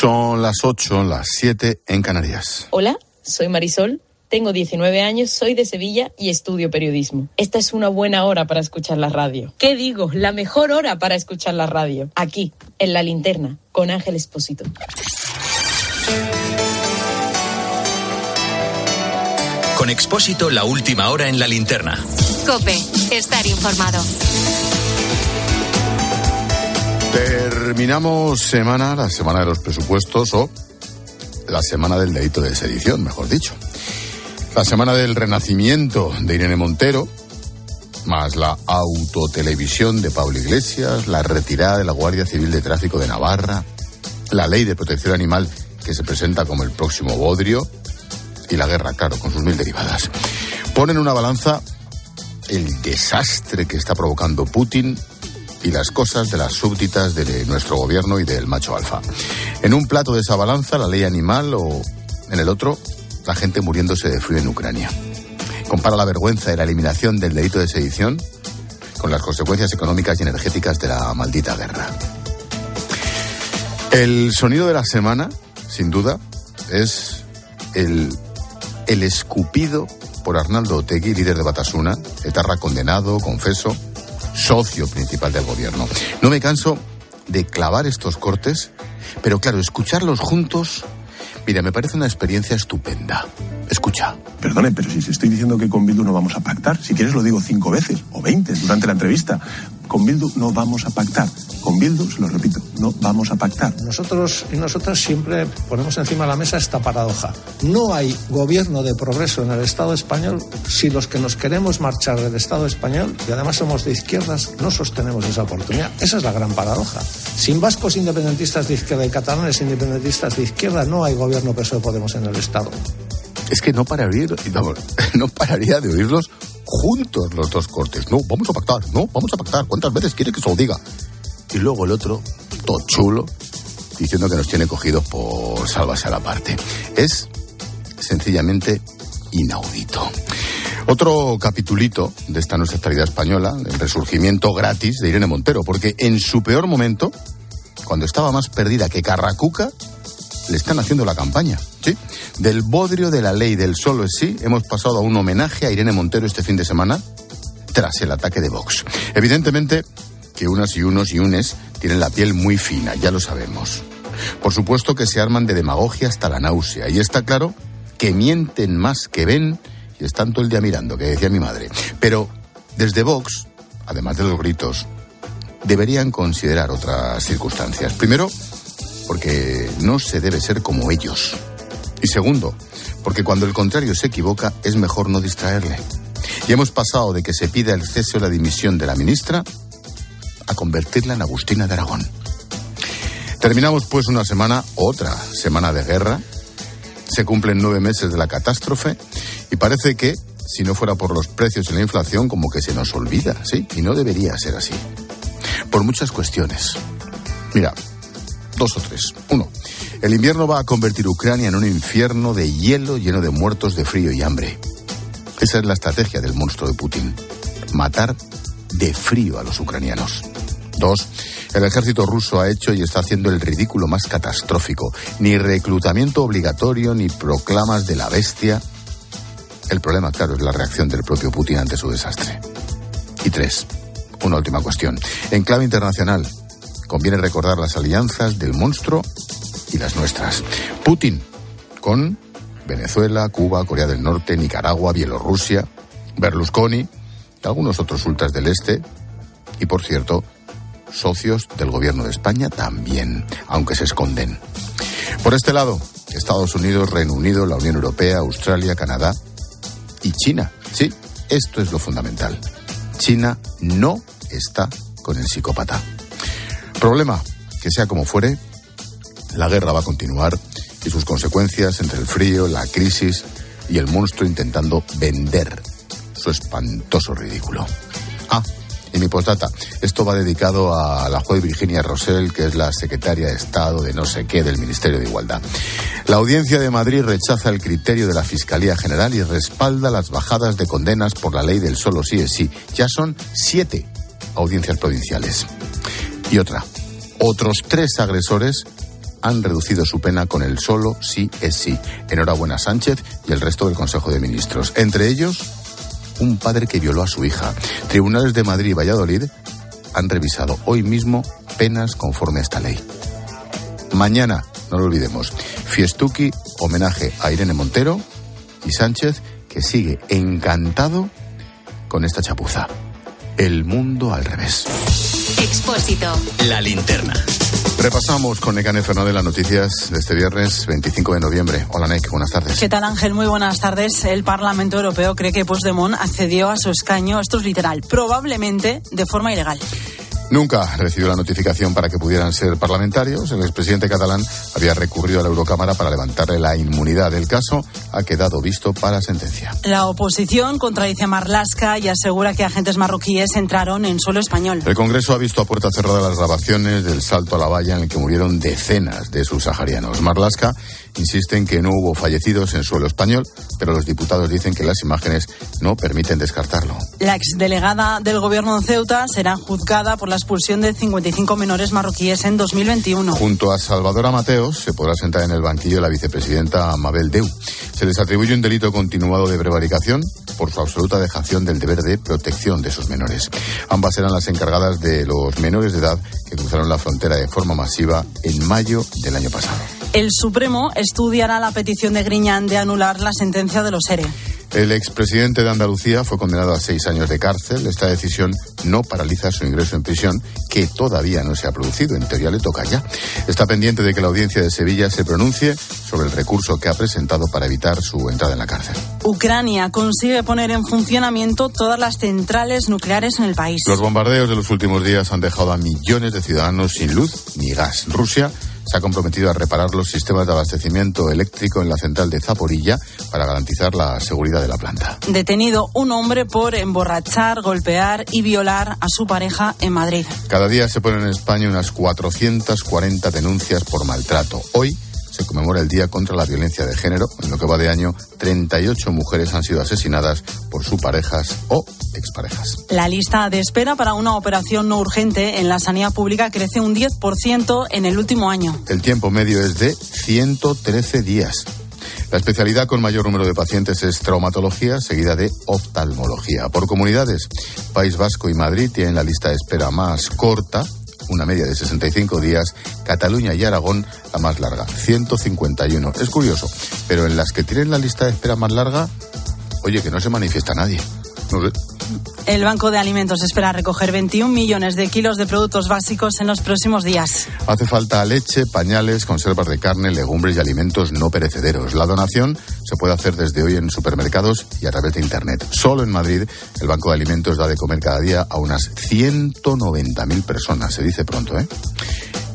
Son las 8, las 7 en Canarias. Hola, soy Marisol. Tengo 19 años, soy de Sevilla y estudio periodismo. Esta es una buena hora para escuchar la radio. ¿Qué digo? La mejor hora para escuchar la radio. Aquí, en la linterna, con Ángel Espósito. Con Expósito, la última hora en la linterna. Cope, estar informado. Terminamos semana, la semana de los presupuestos o la semana del delito de sedición, mejor dicho. La semana del renacimiento de Irene Montero, más la autotelevisión de Pablo Iglesias, la retirada de la Guardia Civil de Tráfico de Navarra, la ley de protección animal que se presenta como el próximo bodrio y la guerra, claro, con sus mil derivadas. Ponen en una balanza el desastre que está provocando Putin y las cosas de las súbditas de nuestro gobierno y del macho alfa. En un plato de esa balanza, la ley animal o en el otro, la gente muriéndose de frío en Ucrania. Compara la vergüenza de la eliminación del delito de sedición con las consecuencias económicas y energéticas de la maldita guerra. El sonido de la semana, sin duda, es el, el escupido por Arnaldo Otegui, líder de Batasuna, etarra condenado, confeso, socio principal del gobierno. No me canso de clavar estos cortes, pero claro, escucharlos juntos, mira, me parece una experiencia estupenda. Escucha. Perdone, pero si se estoy diciendo que con Bildu no vamos a pactar, si quieres lo digo cinco veces o veinte durante la entrevista. Con Bildu no vamos a pactar. Con Bildu, se lo repito, no vamos a pactar. Nosotros y nosotras siempre ponemos encima de la mesa esta paradoja. No hay gobierno de progreso en el Estado español si los que nos queremos marchar del Estado español, y además somos de izquierdas, no sostenemos esa oportunidad. Esa es la gran paradoja. Sin vascos independentistas de izquierda y catalanes independentistas de izquierda, no hay gobierno PSOE Podemos en el Estado. Es que no pararía, vamos, no pararía de oírlos juntos los dos cortes. No, vamos a pactar, no, vamos a pactar. ¿Cuántas veces quiere que se lo diga? Y luego el otro, todo chulo, diciendo que nos tiene cogidos por salvarse a la parte. Es sencillamente inaudito. Otro capitulito de esta nuestra actualidad española, el resurgimiento gratis de Irene Montero, porque en su peor momento, cuando estaba más perdida que Carracuca, le están haciendo la campaña. ¿sí? Del bodrio de la ley del solo es sí, hemos pasado a un homenaje a Irene Montero este fin de semana tras el ataque de Vox. Evidentemente que unas y unos y unes tienen la piel muy fina, ya lo sabemos. Por supuesto que se arman de demagogia hasta la náusea, y está claro que mienten más que ven y están todo el día mirando, que decía mi madre. Pero desde Vox, además de los gritos, deberían considerar otras circunstancias. Primero, porque no se debe ser como ellos. Y segundo, porque cuando el contrario se equivoca es mejor no distraerle. Y hemos pasado de que se pida el cese o la dimisión de la ministra a convertirla en Agustina de Aragón. Terminamos pues una semana, otra semana de guerra. Se cumplen nueve meses de la catástrofe y parece que, si no fuera por los precios y la inflación, como que se nos olvida, ¿sí? Y no debería ser así. Por muchas cuestiones. Mira, dos o tres. Uno, el invierno va a convertir Ucrania en un infierno de hielo lleno de muertos de frío y hambre. Esa es la estrategia del monstruo de Putin. Matar de frío a los ucranianos. Dos, el ejército ruso ha hecho y está haciendo el ridículo más catastrófico. Ni reclutamiento obligatorio, ni proclamas de la bestia. El problema, claro, es la reacción del propio Putin ante su desastre. Y tres, una última cuestión. En clave internacional, conviene recordar las alianzas del monstruo y las nuestras. Putin con Venezuela, Cuba, Corea del Norte, Nicaragua, Bielorrusia, Berlusconi algunos otros ultras del este. Y por cierto, socios del gobierno de España también, aunque se esconden. Por este lado, Estados Unidos, Reino Unido, la Unión Europea, Australia, Canadá y China. Sí, esto es lo fundamental. China no está con el psicópata. Problema, que sea como fuere, la guerra va a continuar y sus consecuencias entre el frío, la crisis y el monstruo intentando vender su espantoso ridículo. Ah, y mi postdata, esto va dedicado a la juez Virginia Rosell, que es la secretaria de Estado de no sé qué del Ministerio de Igualdad. La audiencia de Madrid rechaza el criterio de la Fiscalía General y respalda las bajadas de condenas por la ley del solo sí es sí. Ya son siete audiencias provinciales. Y otra, otros tres agresores han reducido su pena con el solo sí es sí. Enhorabuena Sánchez y el resto del Consejo de Ministros. Entre ellos, un padre que violó a su hija. Tribunales de Madrid y Valladolid han revisado hoy mismo penas conforme a esta ley. Mañana, no lo olvidemos, Fiestuki, homenaje a Irene Montero y Sánchez, que sigue encantado con esta chapuza. El mundo al revés. Expósito. La linterna. Repasamos con Necane Fernández las noticias de este viernes 25 de noviembre. Hola Nec, buenas tardes. ¿Qué tal Ángel? Muy buenas tardes. El Parlamento Europeo cree que Puigdemont accedió a su escaño, esto es literal, probablemente de forma ilegal. Nunca recibió la notificación para que pudieran ser parlamentarios. El expresidente catalán había recurrido a la Eurocámara para levantarle la inmunidad. El caso ha quedado visto para sentencia. La oposición contradice a Marlaska y asegura que agentes marroquíes entraron en suelo español. El Congreso ha visto a puerta cerrada las grabaciones del salto a la valla en el que murieron decenas de subsaharianos. Marlaska insiste en que no hubo fallecidos en suelo español, pero los diputados dicen que las imágenes no permiten descartarlo. La exdelegada del gobierno de Ceuta será juzgada por la expulsión de 55 menores marroquíes en 2021. Junto a Salvador Mateos se podrá sentar en el banquillo la vicepresidenta Mabel Deu. Se les atribuye un delito continuado de prevaricación por su absoluta dejación del deber de protección de sus menores. Ambas eran las encargadas de los menores de edad que cruzaron la frontera de forma masiva en mayo del año pasado. El Supremo estudiará la petición de Griñán de anular la sentencia de los ERE. El expresidente de Andalucía fue condenado a seis años de cárcel. Esta decisión no paraliza su ingreso en prisión, que todavía no se ha producido. En teoría le toca ya. Está pendiente de que la audiencia de Sevilla se pronuncie sobre el recurso que ha presentado para evitar su entrada en la cárcel. Ucrania consigue poner en funcionamiento todas las centrales nucleares en el país. Los bombardeos de los últimos días han dejado a millones de ciudadanos sin luz ni gas. Rusia se ha comprometido a reparar los sistemas de abastecimiento eléctrico en la central de Zaporilla para garantizar la seguridad de la planta. Detenido un hombre por emborrachar, golpear y violar a su pareja en Madrid. Cada día se ponen en España unas 440 denuncias por maltrato. Hoy se conmemora el Día contra la Violencia de Género. En lo que va de año, 38 mujeres han sido asesinadas por sus parejas o exparejas. La lista de espera para una operación no urgente en la sanidad pública crece un 10% en el último año. El tiempo medio es de 113 días. La especialidad con mayor número de pacientes es traumatología, seguida de oftalmología. Por comunidades, País Vasco y Madrid tienen la lista de espera más corta, una media de 65 días, Cataluña y Aragón la más larga, 151. Es curioso, pero en las que tienen la lista de espera más larga, oye, que no se manifiesta nadie. No sé. El Banco de Alimentos espera recoger 21 millones de kilos de productos básicos en los próximos días. Hace falta leche, pañales, conservas de carne, legumbres y alimentos no perecederos. La donación se puede hacer desde hoy en supermercados y a través de Internet. Solo en Madrid, el Banco de Alimentos da de comer cada día a unas 190.000 personas. Se dice pronto, ¿eh?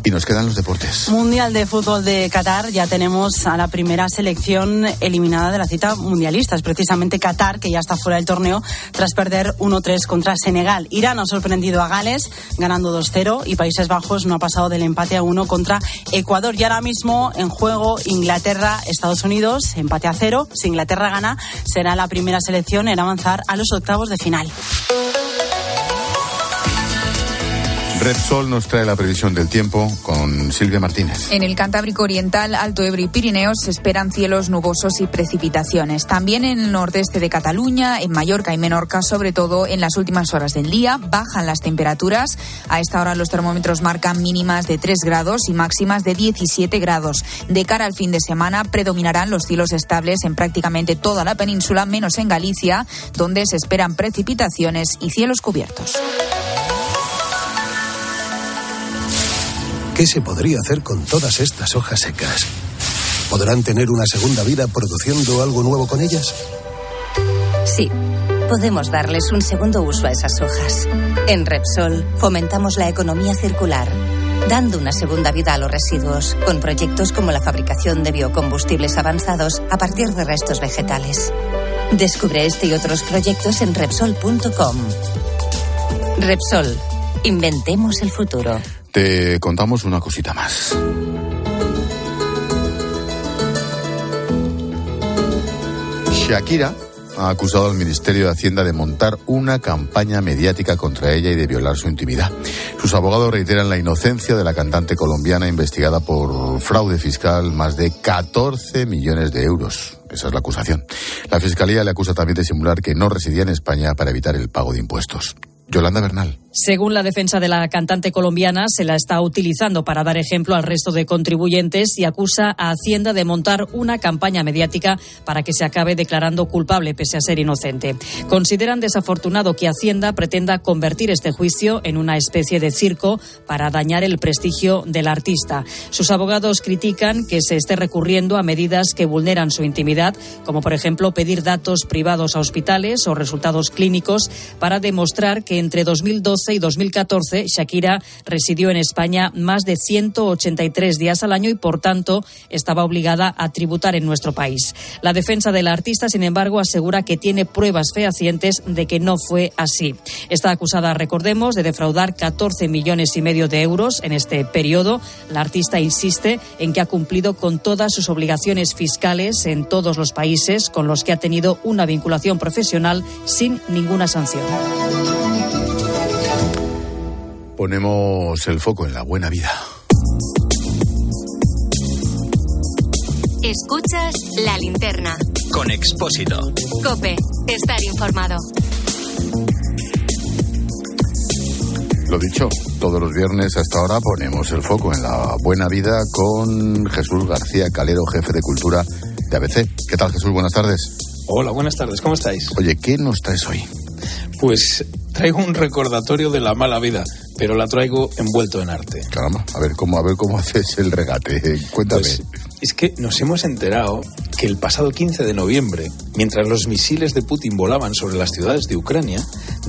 Y nos quedan los deportes. Mundial de Fútbol de Qatar, ya tenemos a la primera selección eliminada de la cita mundialista. Es precisamente Qatar, que ya está fuera del torneo tras perder 1-3 contra Senegal. Irán ha sorprendido a Gales, ganando 2-0, y Países Bajos no ha pasado del empate a 1 contra Ecuador. Y ahora mismo en juego Inglaterra, Estados Unidos, empate a 0. Si Inglaterra gana, será la primera selección en avanzar a los octavos de final. Red Sol nos trae la previsión del tiempo con Silvia Martínez. En el Cantábrico Oriental, Alto Ebro y Pirineos se esperan cielos nubosos y precipitaciones. También en el nordeste de Cataluña, en Mallorca y Menorca, sobre todo en las últimas horas del día, bajan las temperaturas. A esta hora los termómetros marcan mínimas de 3 grados y máximas de 17 grados. De cara al fin de semana predominarán los cielos estables en prácticamente toda la península, menos en Galicia, donde se esperan precipitaciones y cielos cubiertos. ¿Qué se podría hacer con todas estas hojas secas? ¿Podrán tener una segunda vida produciendo algo nuevo con ellas? Sí, podemos darles un segundo uso a esas hojas. En Repsol fomentamos la economía circular, dando una segunda vida a los residuos, con proyectos como la fabricación de biocombustibles avanzados a partir de restos vegetales. Descubre este y otros proyectos en Repsol.com. Repsol, inventemos el futuro. Te contamos una cosita más. Shakira ha acusado al Ministerio de Hacienda de montar una campaña mediática contra ella y de violar su intimidad. Sus abogados reiteran la inocencia de la cantante colombiana investigada por fraude fiscal más de 14 millones de euros. Esa es la acusación. La Fiscalía le acusa también de simular que no residía en España para evitar el pago de impuestos. Yolanda Bernal. Según la defensa de la cantante colombiana, se la está utilizando para dar ejemplo al resto de contribuyentes y acusa a Hacienda de montar una campaña mediática para que se acabe declarando culpable pese a ser inocente. Consideran desafortunado que Hacienda pretenda convertir este juicio en una especie de circo para dañar el prestigio del artista. Sus abogados critican que se esté recurriendo a medidas que vulneran su intimidad, como por ejemplo pedir datos privados a hospitales o resultados clínicos para demostrar que entre 2012 y 2014 Shakira residió en España más de 183 días al año y, por tanto, estaba obligada a tributar en nuestro país. La defensa del artista, sin embargo, asegura que tiene pruebas fehacientes de que no fue así. Está acusada, recordemos, de defraudar 14 millones y medio de euros en este periodo. La artista insiste en que ha cumplido con todas sus obligaciones fiscales en todos los países con los que ha tenido una vinculación profesional sin ninguna sanción. Ponemos el foco en la buena vida. Escuchas la linterna. Con Expósito. Cope, estar informado. Lo dicho, todos los viernes hasta ahora ponemos el foco en la buena vida con Jesús García Calero, jefe de cultura de ABC. ¿Qué tal Jesús? Buenas tardes. Hola, buenas tardes, ¿cómo estáis? Oye, ¿qué nos traes hoy? Pues traigo un recordatorio de la mala vida, pero la traigo envuelto en arte. Caramba, a ver cómo, a ver cómo haces el regate. Cuéntame. Pues, es que nos hemos enterado que el pasado 15 de noviembre, mientras los misiles de Putin volaban sobre las ciudades de Ucrania,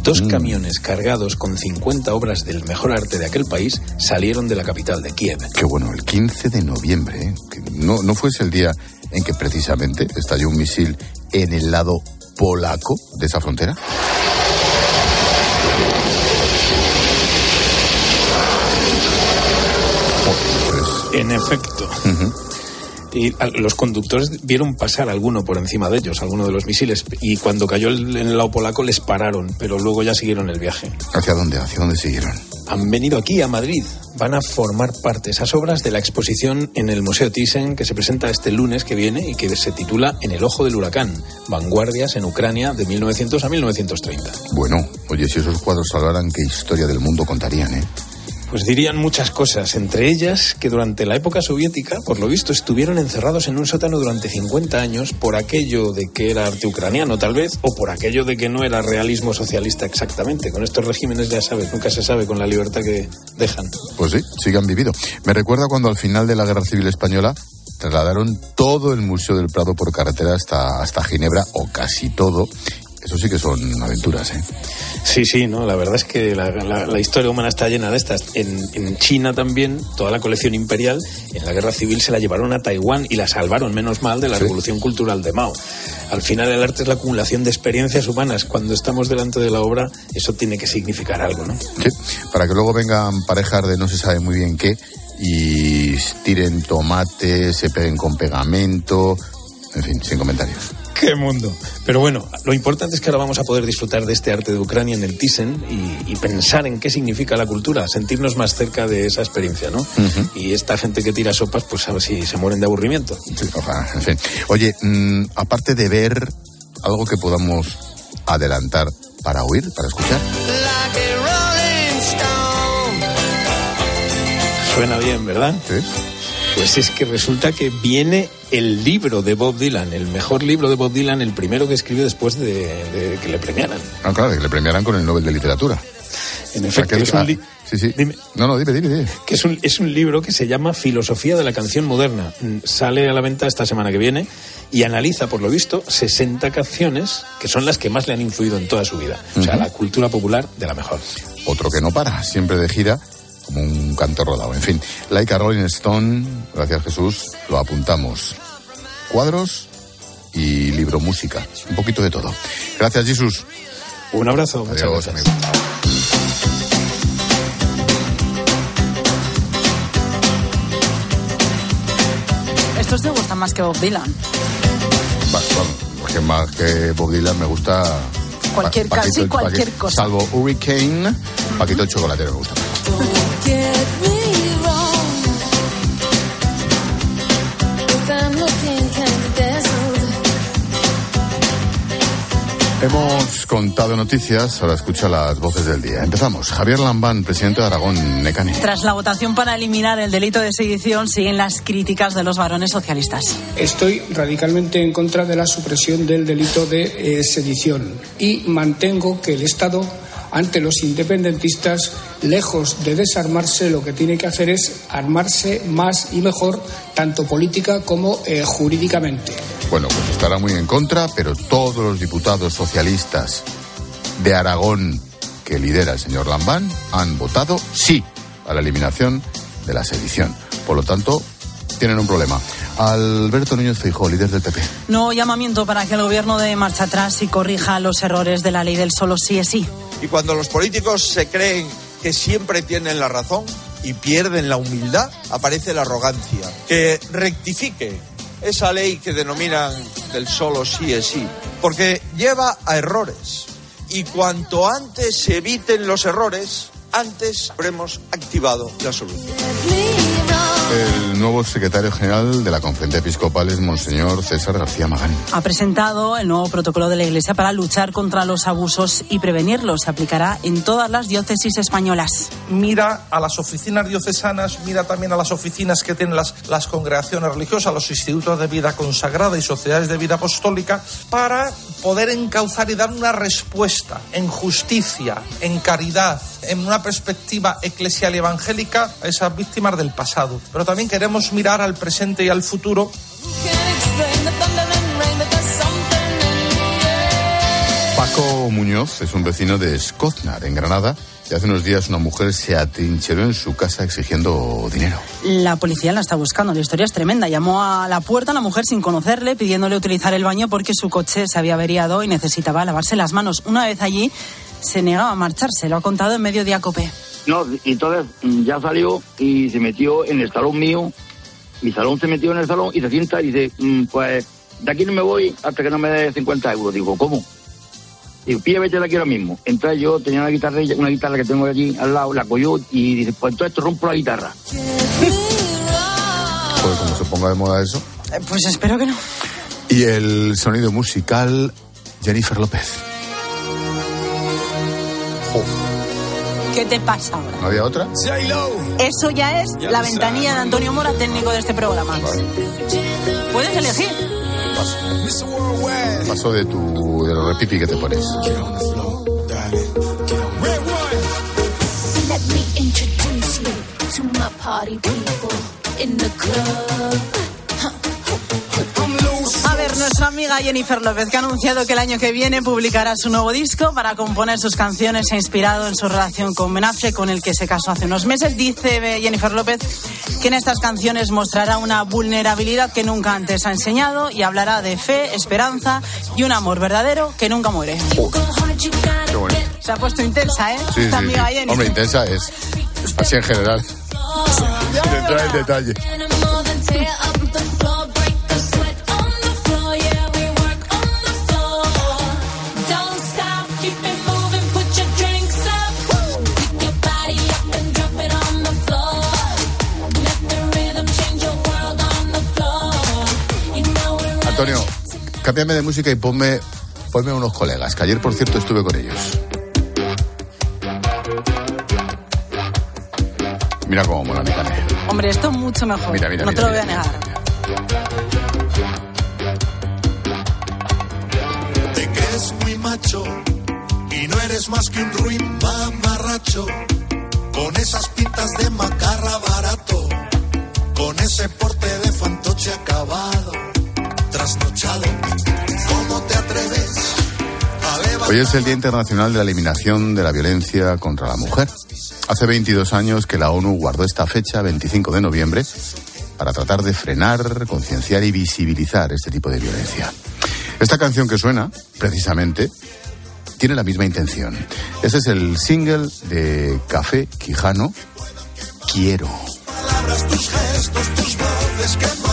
dos Mm. camiones cargados con 50 obras del mejor arte de aquel país salieron de la capital de Kiev. Qué bueno, el 15 de noviembre, ¿eh? No, no fuese el día en que precisamente estalló un misil en el lado polaco de esa frontera. En efecto. Y los conductores vieron pasar alguno por encima de ellos, alguno de los misiles, y cuando cayó el- en el lado polaco les pararon, pero luego ya siguieron el viaje. ¿Hacia dónde? ¿Hacia dónde siguieron? Han venido aquí, a Madrid. Van a formar parte esas obras de la exposición en el Museo Thyssen que se presenta este lunes que viene y que se titula En el ojo del huracán, vanguardias en Ucrania de 1900 a 1930. Bueno, oye, si esos cuadros salvaran, ¿qué historia del mundo contarían, eh? Pues dirían muchas cosas, entre ellas que durante la época soviética, por lo visto, estuvieron encerrados en un sótano durante 50 años por aquello de que era arte ucraniano, tal vez, o por aquello de que no era realismo socialista exactamente. Con estos regímenes, ya sabes, nunca se sabe con la libertad que dejan. Pues sí, sí que han vivido. Me recuerda cuando al final de la Guerra Civil Española trasladaron todo el Museo del Prado por carretera hasta, hasta Ginebra, o casi todo. Eso sí que son aventuras, ¿eh? Sí, sí, no, la verdad es que la, la- la historia humana está llena de estas. En, en China también, toda la colección imperial, en la guerra civil se la llevaron a Taiwán y la salvaron, menos mal, de la revolución cultural de Mao. Al final el arte es la acumulación de experiencias humanas. Cuando estamos delante de la obra, eso tiene que significar algo, ¿no? Sí, para que luego vengan parejas de no se sabe muy bien qué y tiren tomate, se peguen con pegamento, en fin, sin comentarios. ¡Qué mundo! Pero bueno, lo importante es que ahora vamos a poder disfrutar de este arte de Ucrania en el Thyssen y, y pensar en qué significa la cultura, sentirnos más cerca de esa experiencia, ¿no? Y esta gente que tira sopas, pues a ver si se mueren de aburrimiento. Sí, ojalá, en fin. Oye, mm, aparte de ver algo que podamos adelantar para oír, para escuchar. Suena bien, ¿verdad? Sí. Pues es que resulta que viene el libro de Bob Dylan, el mejor libro de Bob Dylan, el primero que escribió después de, de que le premiaran. Ah, claro, que le premiarán con el Nobel de Literatura. En efecto, es un sí, sí. No, no, dime, dime, dime. que es un, es un libro que se llama Filosofía de la canción moderna. Mm, Sale a la venta esta semana que viene y analiza, por lo visto, 60 canciones que son las que más le han influido en toda su vida. O sea, la cultura popular de la mejor. Otro que no para, siempre de gira, como un canto rodado. En fin, like a Rolling Stone, gracias Jesús, lo apuntamos. Cuadros y libro música, un poquito de todo. Gracias Jesús. Un abrazo. muchas Adiós, gracias. amigo. Estos te gustan más que Bob Dylan. Va, vamos, que más que Bob Dylan me gusta... Cualquier Pa- casi Paquito- cualquier Paquito- cosa. Salvo Hurricane, Paquito el Chocolatero me gusta. Hemos contado noticias, ahora escucha las voces del día. Empezamos. Javier Lambán, presidente de Aragón, Necane. Tras la votación para eliminar el delito de sedición, siguen las críticas de los varones socialistas. Estoy radicalmente en contra de la supresión del delito de eh, sedición y mantengo que el Estado, ante los independentistas, lejos de desarmarse, lo que tiene que hacer es armarse más y mejor, tanto política como eh, jurídicamente. Bueno, pues estará muy en contra, pero todos los diputados socialistas de Aragón que lidera el señor Lambán han votado sí a la eliminación de la sedición. Por lo tanto, tienen un problema. Alberto Núñez Feijóo, líder del PP. Nuevo llamamiento para que el gobierno dé marcha atrás y corrija los errores de la ley del solo sí es sí. Y cuando los políticos se creen que siempre tienen la razón y pierden la humildad, aparece la arrogancia. Que rectifique esa ley que denominan del solo sí es sí, porque lleva a errores. Y cuanto antes se eviten los errores, antes habremos activado la solución. El nuevo secretario general de la Conferencia Episcopal es Monseñor César García Magán. Ha presentado el nuevo protocolo de la Iglesia para luchar contra los abusos y prevenirlos. Se aplicará en todas las diócesis españolas. mira a las oficinas diocesanas, mira también a las oficinas que tienen las, las congregaciones religiosas, los institutos de vida consagrada y sociedades de vida apostólica, para poder encauzar y dar una respuesta en justicia, en caridad, en una perspectiva eclesial y evangélica a esas víctimas del pasado. Pero también queremos mirar al presente y al futuro Paco Muñoz es un vecino de Scotnar, en Granada, y hace unos días una mujer se atrincheró en su casa exigiendo dinero. La policía la está buscando. La historia es tremenda. Llamó a la puerta a la mujer sin conocerle, pidiéndole utilizar el baño porque su coche se había averiado y necesitaba lavarse las manos. Una vez allí, se negaba a marcharse. Lo ha contado en medio de Acope. No, y entonces mm, ya salió y se metió en el salón mío. Mi salón se metió en el salón y se sienta y dice, mm, pues de aquí no me voy hasta que no me dé 50 euros. Digo, ¿cómo? Digo, pilla, vete de aquí ahora mismo. Entonces yo tenía una guitarra, una guitarra que tengo allí al lado, la cogió y dice, pues entonces te rompo la guitarra. Pues como se ponga de moda eso. Eh, Pues espero que no. Y el sonido musical, Jennifer López. ¿Qué te pasa ahora? ¿No había otra? Eso ya es la ventanilla de Antonio Mora, técnico de este programa. Puedes elegir. Paso de tu de lo repipi que te pones. Let me introduce you to my party people in the club. Nuestra amiga Jennifer López, que ha anunciado que el año que viene publicará su nuevo disco para componer sus canciones, se ha inspirado en su relación con Ben Affleck, con el que se casó hace unos meses. Dice Jennifer López que en estas canciones mostrará una vulnerabilidad que nunca antes ha enseñado y hablará de fe, esperanza y un amor verdadero que nunca muere. Qué bueno. Se ha puesto intensa, ¿eh? Sí, Esta sí, amiga sí. Jennifer. Hombre, intensa es. Así en general. Sin entrar en detalle. Antonio, cámbiame de música y ponme, ponme unos colegas, que ayer, por cierto, estuve con ellos. Mira cómo mola mi canela. Hombre, esto mucho mejor. Mira, mira, no mira, te lo voy a mira, negar. Te crees muy macho y no eres más que un ruin mamarracho. Con esas pintas de macarra barato, con ese porte de fantoche acabado, trasnochado. ¿Cómo te atreves? Hoy es el Día Internacional de la Eliminación de la Violencia contra la Mujer. Hace 22 años que la ONU guardó esta fecha, 25 de noviembre, para tratar de frenar, concienciar y visibilizar este tipo de violencia. Esta canción que suena, precisamente, tiene la misma intención. Este es el single de Café Quijano, Quiero. palabras, tus gestos, tus voces queman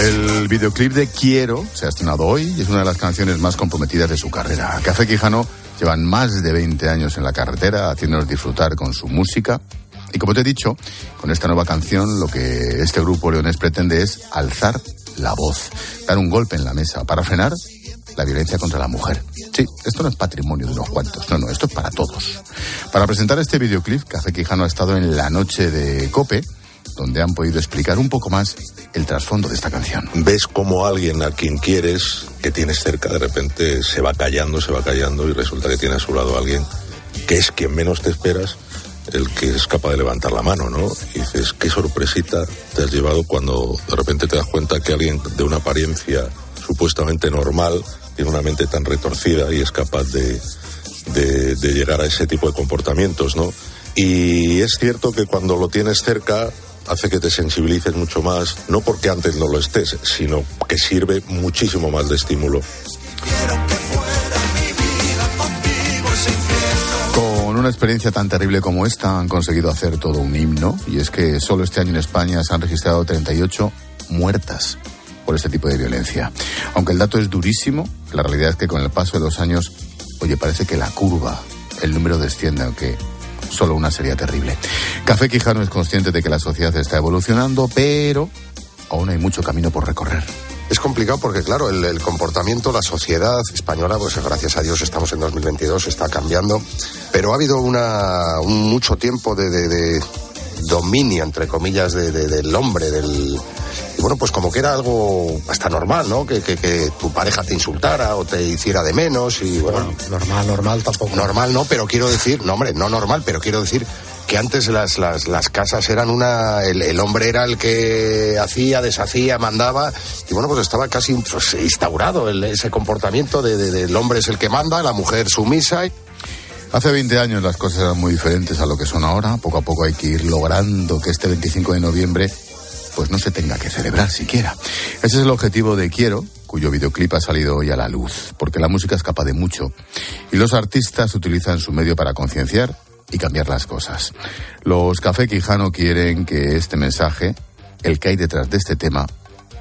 El videoclip de Quiero se ha estrenado hoy y es una de las canciones más comprometidas de su carrera. Café Quijano llevan más de 20 años en la carretera haciéndonos disfrutar con su música. Y como te he dicho, con esta nueva canción lo que este grupo leonés pretende es alzar la voz, dar un golpe en la mesa para frenar la violencia contra la mujer. Sí, esto no es patrimonio de unos cuantos, no, no, esto es para todos. Para presentar este videoclip, Café Quijano ha estado en la noche de Cope, donde han podido explicar un poco más el trasfondo de esta canción. ves como alguien a quien quieres, que tienes cerca, de repente se va callando, se va callando y resulta que tiene a su lado a alguien que es quien menos te esperas, el que es capaz de levantar la mano, ¿no? Y dices, qué sorpresita te has llevado cuando de repente te das cuenta que alguien de una apariencia supuestamente normal tiene una mente tan retorcida y es capaz de, de, de llegar a ese tipo de comportamientos, ¿no? Y es cierto que cuando lo tienes cerca hace que te sensibilices mucho más, no porque antes no lo estés, sino que sirve muchísimo más de estímulo. Con una experiencia tan terrible como esta han conseguido hacer todo un himno y es que solo este año en España se han registrado 38 muertas por este tipo de violencia. Aunque el dato es durísimo, la realidad es que con el paso de los años, oye, parece que la curva, el número desciende, aunque solo una sería terrible. Café Quijano es consciente de que la sociedad está evolucionando, pero aún hay mucho camino por recorrer. Es complicado porque, claro, el, comportamiento, la sociedad española, pues gracias a Dios estamos en 2022, está cambiando, pero ha habido una, un mucho tiempo de dominio, entre comillas, de- de- del hombre, del... Y bueno, pues como que era algo hasta normal, ¿no? Que, que- que tu pareja te insultara o te hiciera de menos y bueno... normal, normal tampoco. Normal no, pero quiero decir, no hombre, no normal, pero quiero decir que antes las, las, las casas eran una... El, el hombre era el que hacía, deshacía, mandaba y bueno, pues estaba casi pues, instaurado el- ese comportamiento de, de- del hombre es el que manda, la mujer sumisa. Hace 20 años las cosas eran muy diferentes a lo que son ahora. Poco a poco hay que ir logrando que este 25 de noviembre pues no se tenga que celebrar siquiera. Ese es el objetivo de Quiero, cuyo videoclip ha salido hoy a la luz, porque la música escapa de mucho y los artistas utilizan su medio para concienciar y cambiar las cosas. Los Café Quijano quieren que este mensaje, el que hay detrás de este tema,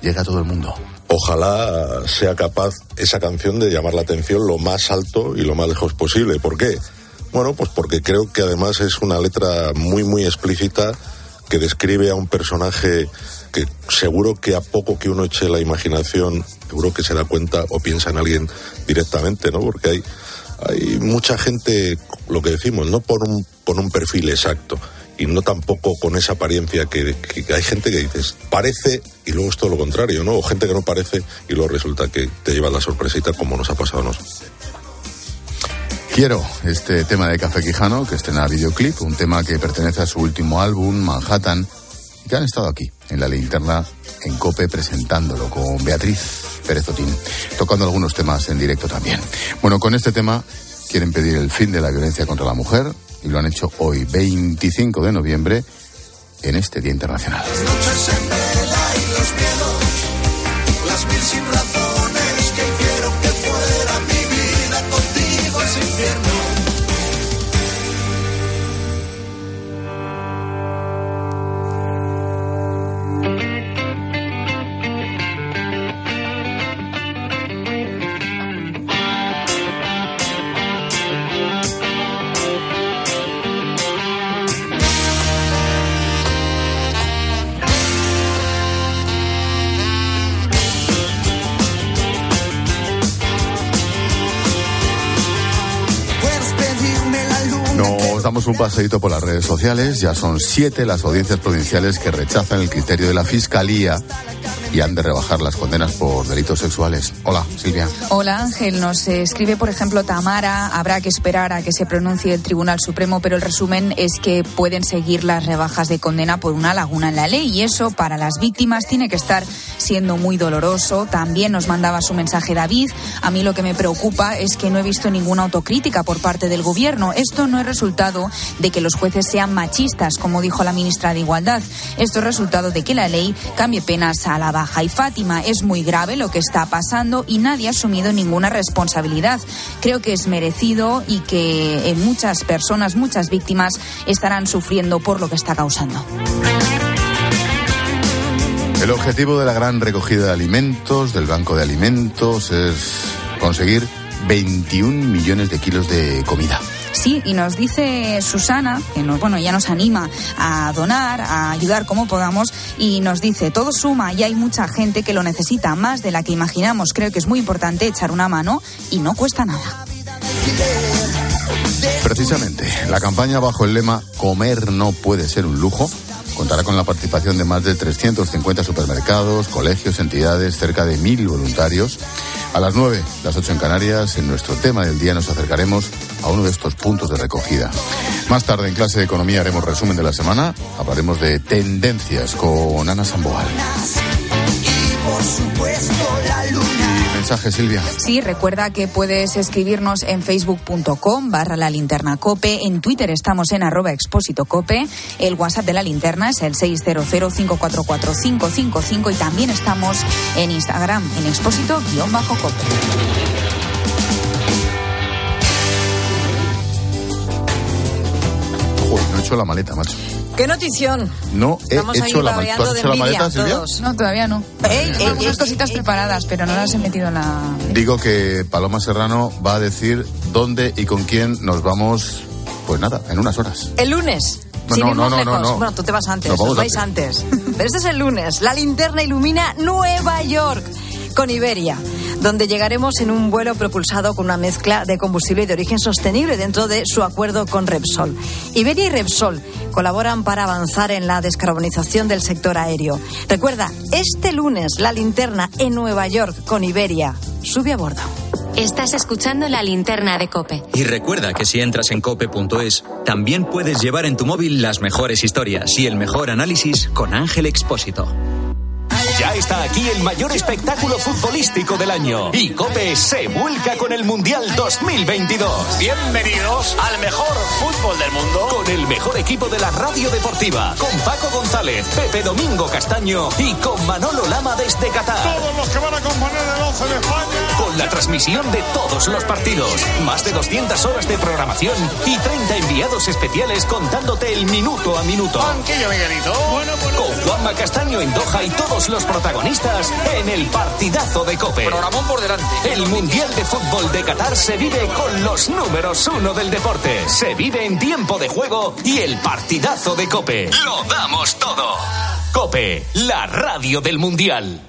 llegue a todo el mundo. Ojalá sea capaz esa canción de llamar la atención lo más alto y lo más lejos posible. ¿Por qué? Bueno, pues porque creo que además es una letra muy, muy explícita que describe a un personaje que seguro que a poco que uno eche la imaginación, seguro que se da cuenta o piensa en alguien directamente, ¿no? Porque hay, hay mucha gente, lo que decimos, no por un, por un perfil exacto y no tampoco con esa apariencia que, que hay gente que dices, parece y luego es todo lo contrario, ¿no? O gente que no parece y luego resulta que te lleva la sorpresita como nos ha pasado a nosotros. Quiero este tema de Café Quijano, que estrena videoclip, un tema que pertenece a su último álbum, Manhattan, y que han estado aquí, en la linterna, en Cope, presentándolo con Beatriz Pérez Otín, tocando algunos temas en directo también. Bueno, con este tema quieren pedir el fin de la violencia contra la mujer y lo han hecho hoy, 25 de noviembre, en este Día Internacional. Paseíto por las redes sociales. Ya son siete las audiencias provinciales que rechazan el criterio de la Fiscalía y han de rebajar las condenas por delitos sexuales. Hola, Silvia. Hola Ángel, nos escribe por ejemplo Tamara, habrá que esperar a que se pronuncie el Tribunal Supremo, pero el resumen es que pueden seguir las rebajas de condena por una laguna en la ley y eso para las víctimas tiene que estar siendo muy doloroso. También nos mandaba su mensaje David, a mí lo que me preocupa es que no he visto ninguna autocrítica por parte del gobierno. Esto no es resultado de que los jueces sean machistas, como dijo la ministra de Igualdad. Esto es resultado de que la ley cambie penas a la Y Fátima, es muy grave lo que está pasando y nadie ha asumido ninguna responsabilidad. Creo que es merecido y que eh, muchas personas, muchas víctimas estarán sufriendo por lo que está causando. El objetivo de la gran recogida de alimentos, del Banco de Alimentos, es conseguir 21 millones de kilos de comida. Sí, y nos dice Susana, que nos, bueno, ya nos anima a donar, a ayudar como podamos, y nos dice, todo suma y hay mucha gente que lo necesita más de la que imaginamos. Creo que es muy importante echar una mano y no cuesta nada. Precisamente, la campaña bajo el lema Comer no puede ser un lujo contará con la participación de más de 350 supermercados, colegios, entidades, cerca de mil voluntarios. A las 9, las 8 en Canarias, en nuestro tema del día nos acercaremos a uno de estos puntos de recogida. Más tarde en clase de economía haremos resumen de la semana, hablaremos de tendencias con Ana Samboal. Por supuesto. Y mensaje, Silvia. Sí, recuerda que puedes escribirnos en facebook.com barra la linterna cope, en Twitter estamos en arroba expósito cope, el WhatsApp de la linterna es el 600544555 y también estamos en Instagram en expósito guion bajo cope. Joder, no he hecho la maleta, macho. ¡Qué notición! No he Estamos ahí hecho la maleta. ¿Tú has de hecho la maleta, Silvia? No, todavía no. Ey, Tengo ey, algunas ey, cositas preparadas, pero no las he metido en la... Digo que Paloma Serrano va a decir dónde y con quién nos vamos, pues nada, en unas horas. El lunes. No, sin no, ir no, más no, no, lejos. no. Bueno, tú te vas antes, Nos vais antes. Pero este es el lunes. La linterna ilumina Nueva York con Iberia, donde llegaremos en un vuelo propulsado con una mezcla de combustible de origen sostenible dentro de su acuerdo con Repsol. Iberia y Repsol colaboran para avanzar en la descarbonización del sector aéreo. Recuerda, este lunes la linterna en Nueva York con Iberia. Sube a bordo. Estás escuchando la linterna de Cope. Y recuerda que si entras en cope.es, también puedes llevar en tu móvil las mejores historias y el mejor análisis con Ángel Expósito. Ya está aquí el mayor espectáculo futbolístico del año. Y Cope se vuelca con el Mundial 2022. Bienvenidos al mejor fútbol del mundo. Con el mejor equipo de la radio deportiva. Con Paco González, Pepe Domingo Castaño y con Manolo Lama desde Qatar. Todos los que van a componer el 11 de España. Con la transmisión de todos los partidos, más de 200 horas de programación y 30 enviados especiales contándote el minuto a minuto. Banquillo, Miguelito. Bueno, Con Juanma Castaño en Doha y todos los protagonistas en el partidazo de Cope. Programón por delante. El Mundial de Fútbol de Qatar se vive con los números uno del deporte. Se vive en tiempo de juego y el partidazo de Cope. Lo damos todo. Cope, la radio del Mundial.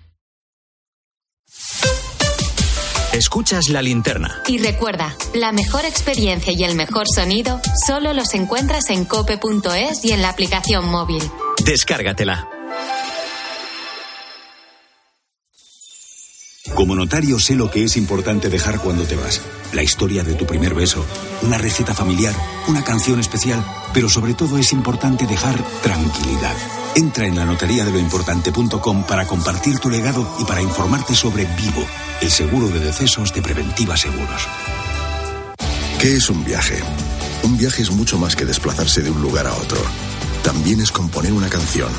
Escuchas la linterna. Y recuerda, la mejor experiencia y el mejor sonido solo los encuentras en cope.es y en la aplicación móvil. Descárgatela. Como notario sé lo que es importante dejar cuando te vas. La historia de tu primer beso, una receta familiar, una canción especial, pero sobre todo es importante dejar tranquilidad. Entra en la notaría de lo importante.com para compartir tu legado y para informarte sobre Vivo, el seguro de decesos de Preventiva Seguros. ¿Qué es un viaje? Un viaje es mucho más que desplazarse de un lugar a otro. También es componer una canción.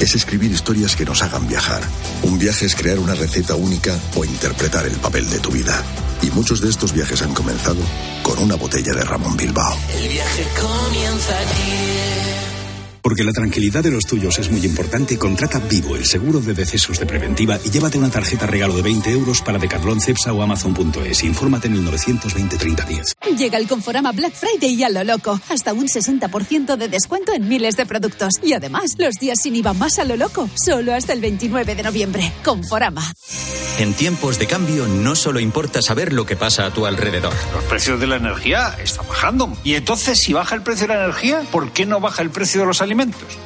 Es escribir historias que nos hagan viajar. Un viaje es crear una receta única o interpretar el papel de tu vida. Y muchos de estos viajes han comenzado con una botella de Ramón Bilbao. El viaje comienza aquí. Porque la tranquilidad de los tuyos es muy importante, contrata Vivo, el seguro de decesos de preventiva, y llévate una tarjeta regalo de 20 euros para Decathlon, Cepsa o Amazon.es. Infórmate en el 920 3010. Llega el Conforama Black Friday a lo loco. Hasta un 60% de descuento en miles de productos. Y además, los días sin IVA más a lo loco. Solo hasta el 29 de noviembre. Conforama. En tiempos de cambio no solo importa saber lo que pasa a tu alrededor. Los precios de la energía están bajando. Y entonces, si baja el precio de la energía, ¿por qué no baja el precio de los alimentos?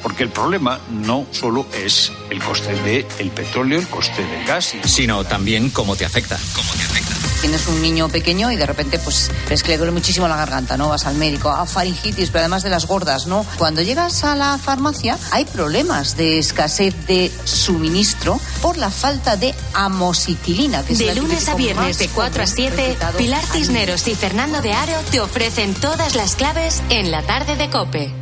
Porque el problema no solo es el coste del el petróleo, el coste del gas, y- Sino también cómo te afecta. Cómo te afecta. Tienes un niño pequeño y de repente pues ves que le duele muchísimo la garganta, ¿no? Vas al médico, a faringitis, pero además de las gordas, ¿no? Cuando llegas a la farmacia hay problemas de escasez de suministro por la falta de amoxicilina, que es De lunes a viernes más de 4 a 7, recetado Pilar Cisneros y Fernando de Aro te ofrecen todas las claves en la tarde de Cope.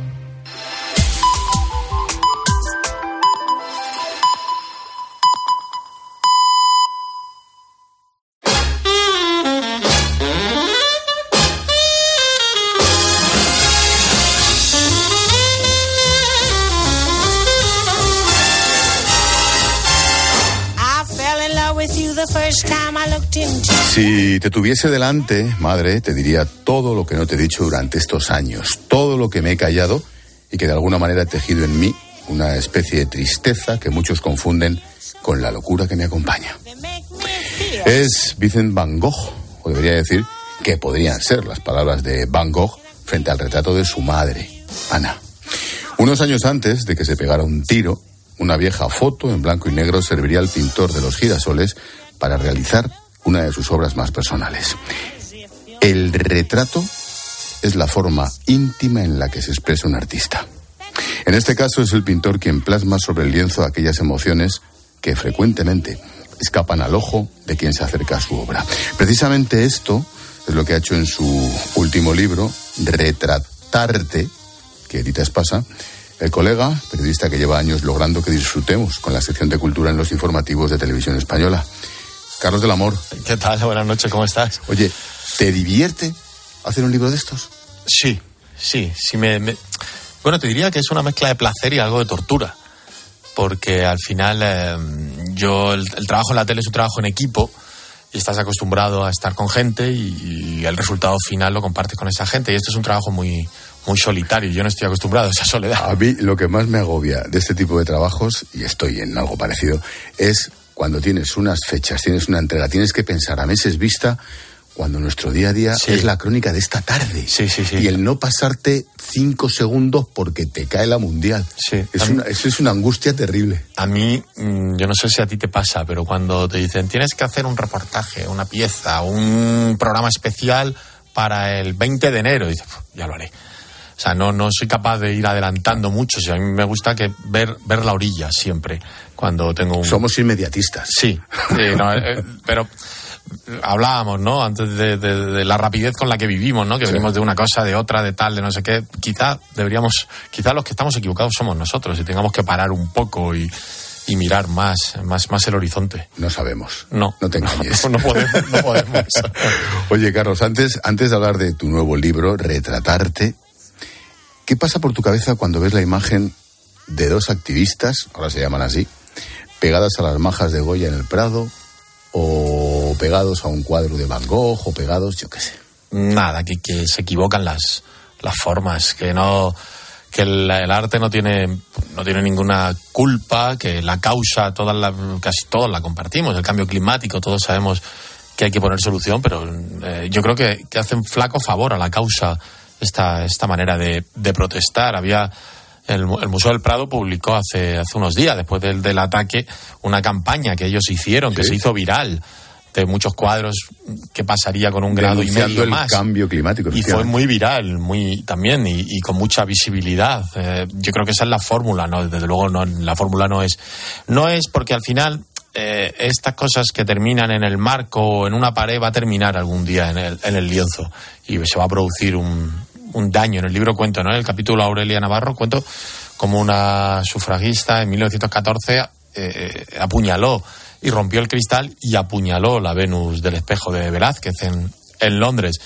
Si te tuviese delante, madre, te diría todo lo que no te he dicho durante estos años, todo lo que me he callado y que de alguna manera he tejido en mí una especie de tristeza que muchos confunden con la locura que me acompaña. Es Vincent Van Gogh, o debería decir que podrían ser las palabras de Van Gogh frente al retrato de su madre, Ana. Unos años antes de que se pegara un tiro, una vieja foto en blanco y negro serviría al pintor de los girasoles para realizar una de sus obras más personales. El retrato es la forma íntima en la que se expresa un artista. En este caso es el pintor quien plasma sobre el lienzo aquellas emociones que frecuentemente escapan al ojo de quien se acerca a su obra. Precisamente esto es lo que ha hecho en su último libro, Retratarte, que edita Espasa, el colega, periodista que lleva años logrando que disfrutemos con la sección de cultura en los informativos de televisión española. Carlos del Amor. ¿Qué tal? Buenas noches, ¿cómo estás? Oye, ¿te divierte hacer un libro de estos? Sí, sí, sí me, me- Bueno, te diría que es una mezcla de placer y algo de tortura. Porque al final eh, yo, el, el trabajo en la tele es un trabajo en equipo y estás acostumbrado a estar con gente y, y el resultado final lo compartes con esa gente. Y esto es un trabajo muy, muy solitario. Yo no estoy acostumbrado a esa soledad. A mí lo que más me agobia de este tipo de trabajos, y estoy en algo parecido, es cuando tienes unas fechas, tienes una entrega, tienes que pensar a meses vista cuando nuestro día a día es la crónica de esta tarde. Y el no pasarte cinco segundos porque te cae la mundial. Es a mí- una, eso es una angustia terrible. A mí, mm, yo no sé si a ti te pasa, pero cuando te dicen tienes que hacer un reportaje, una pieza, un programa especial para el 20 de enero, dices, "Puf, ya lo haré. O sea, no, no soy capaz de ir adelantando mucho. O sea, a mí me gusta que ver, ver la orilla siempre cuando tengo un... Somos inmediatistas. Sí, sí, no, eh, pero hablábamos, ¿no? Antes de, de- de la rapidez con la que vivimos, ¿no? Que Sí. venimos de una cosa, de otra, de tal, de no sé qué. Quizá deberíamos, quizá los que estamos equivocados somos nosotros y tengamos que parar un poco y, y mirar más, más, más el horizonte. No sabemos. No. No te engañes. No, podemos, no podemos. Oye, Carlos, antes, antes de hablar de tu nuevo libro, Retratarte, ¿qué pasa por tu cabeza cuando ves la imagen de dos activistas, ahora se llaman así, pegadas a las majas de Goya en el Prado, o pegados a un cuadro de Van Gogh, o pegados, yo qué sé? Nada, que, se equivocan las, las formas, que no que el, el arte no tiene no tiene ninguna culpa, que la causa todas la, casi todos la compartimos, el cambio climático, todos sabemos que hay que poner solución, pero eh, yo creo que, que hacen flaco favor a la causa esta, esta manera de, de protestar. Había el, el Museo del Prado publicó hace, hace unos días, después del, del ataque, una campaña que ellos hicieron, que se hizo viral, de muchos cuadros, qué pasaría con un grado y medio el más. cambio climático. Y fue muy viral, muy también, y, y con mucha visibilidad. Eh, yo creo que esa es la fórmula, ¿no? Desde luego no, la fórmula no es. No es porque al final eh, estas cosas que terminan en el marco o en una pared va a terminar algún día en el, en el lienzo y se va a producir un, un daño. En el libro cuento, ¿no? En el capítulo Aurelia Navarro cuento como una sufragista en 1914 eh, apuñaló y rompió el cristal y apuñaló la Venus del espejo de Velázquez en, en Londres.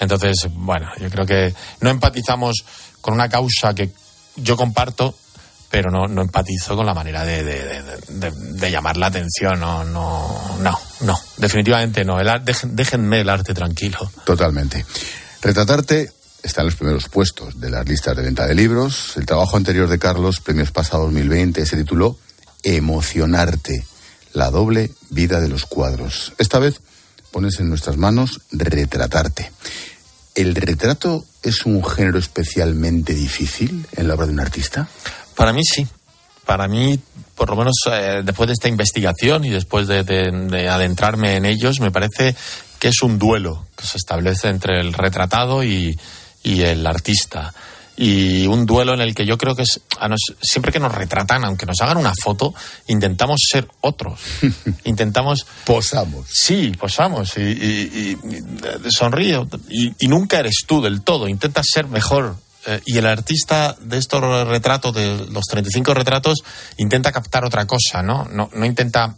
Entonces, bueno, yo creo que no empatizamos con una causa que yo comparto, pero no, no empatizo con la manera de, de- de- llamar la atención. No, no, no, no, definitivamente no. El déjenme el arte tranquilo. Totalmente. Retratarte está en los primeros puestos de las listas de venta de libros. El trabajo anterior de Carlos, Premios Pasa 2020, se tituló Emocionarte, la doble vida de los cuadros. Esta vez pones en nuestras manos retratarte. ¿El retrato es un género especialmente difícil en la obra de un artista? Para mí sí. Para mí, por lo menos eh, después de esta investigación y después de, de- de adentrarme en ellos, me parece que es un duelo que se establece entre el retratado y, y el artista. y un duelo en el que yo creo que es, a nos- siempre que nos retratan, aunque nos hagan una foto, intentamos ser otros. intentamos... Posamos. Sí, posamos y, y- sonríe y, y nunca eres tú del todo, intentas ser mejor. Eh, y el artista de estos retratos, de los 35 retratos, intenta captar otra cosa, ¿no? No, no intenta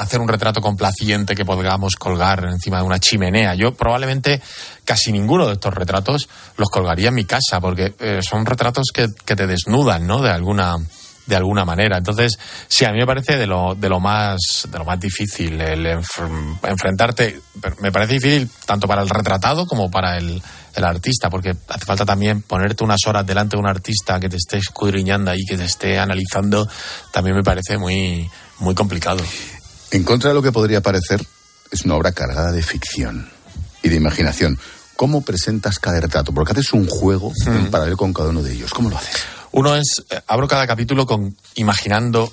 hacer un retrato complaciente que podamos colgar encima de una chimenea. Yo probablemente casi ninguno de estos retratos los colgaría en mi casa, porque eh, son retratos que, que te desnudan, ¿no? De alguna de alguna manera. Entonces, sí, a mí me parece de lo, de lo más de lo más difícil el enf- enfrentarte. Me parece difícil tanto para el retratado como para el, el artista, porque hace falta también ponerte unas horas delante de un artista que te esté escudriñando ahí, que te esté analizando, también me parece muy, muy complicado. En contra de lo que podría parecer, es una obra cargada de ficción y de imaginación. ¿Cómo presentas cada retrato? Porque haces un juego en paralelo con cada uno de ellos. ¿Cómo lo haces? Uno es, eh, abro cada capítulo con imaginando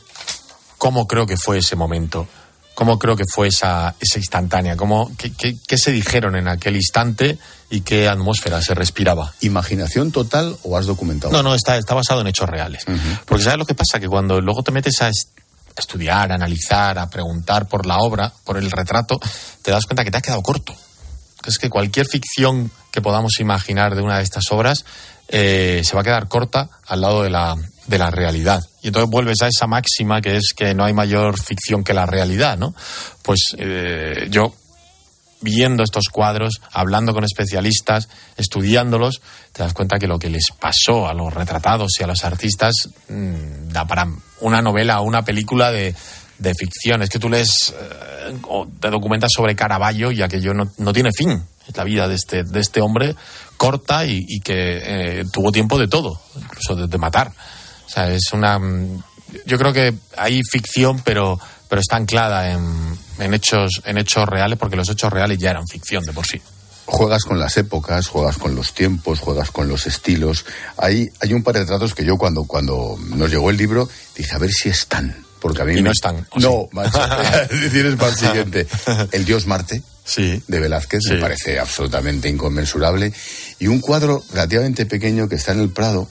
cómo creo que fue ese momento, cómo creo que fue esa, esa instantánea, cómo, qué, qué- qué se dijeron en aquel instante y qué atmósfera se respiraba. ¿Imaginación total o has documentado? No, no, está, está basado en hechos reales. Porque ¿sabes lo que pasa? Que cuando luego te metes a estudiar, analizar, a preguntar por la obra, por el retrato, te das cuenta que te ha quedado corto. Es que cualquier ficción que podamos imaginar de una de estas obras eh, se va a quedar corta al lado de la, de la realidad. Y entonces vuelves a esa máxima que es que no hay mayor ficción que la realidad, ¿no? Pues eh, yo viendo estos cuadros, hablando con especialistas, estudiándolos, te das cuenta que lo que les pasó a los retratados y a los artistas mm, da para una novela o una película de, de ficción. Es que tú lees eh, o te documentas sobre Caravaggio y aquello no, no tiene fin. Es la vida de este, de este hombre corta y, que eh, tuvo tiempo de todo, incluso de, de matar. O sea, es una. mm, Yo creo que hay ficción, pero, pero está anclada en, en, hechos, en hechos reales, porque los hechos reales ya eran ficción de por sí. Juegas con las épocas, juegas con los tiempos, juegas con los estilos. Hay, hay un par de retratos que yo cuando, cuando nos llegó el libro dije a ver si están. Porque a mí Y me- no están, ¿o No, sí? macho. Tienes para el siguiente. El Dios Marte. Sí. De Velázquez me Sí. parece absolutamente inconmensurable. Y un cuadro relativamente pequeño que está en el Prado,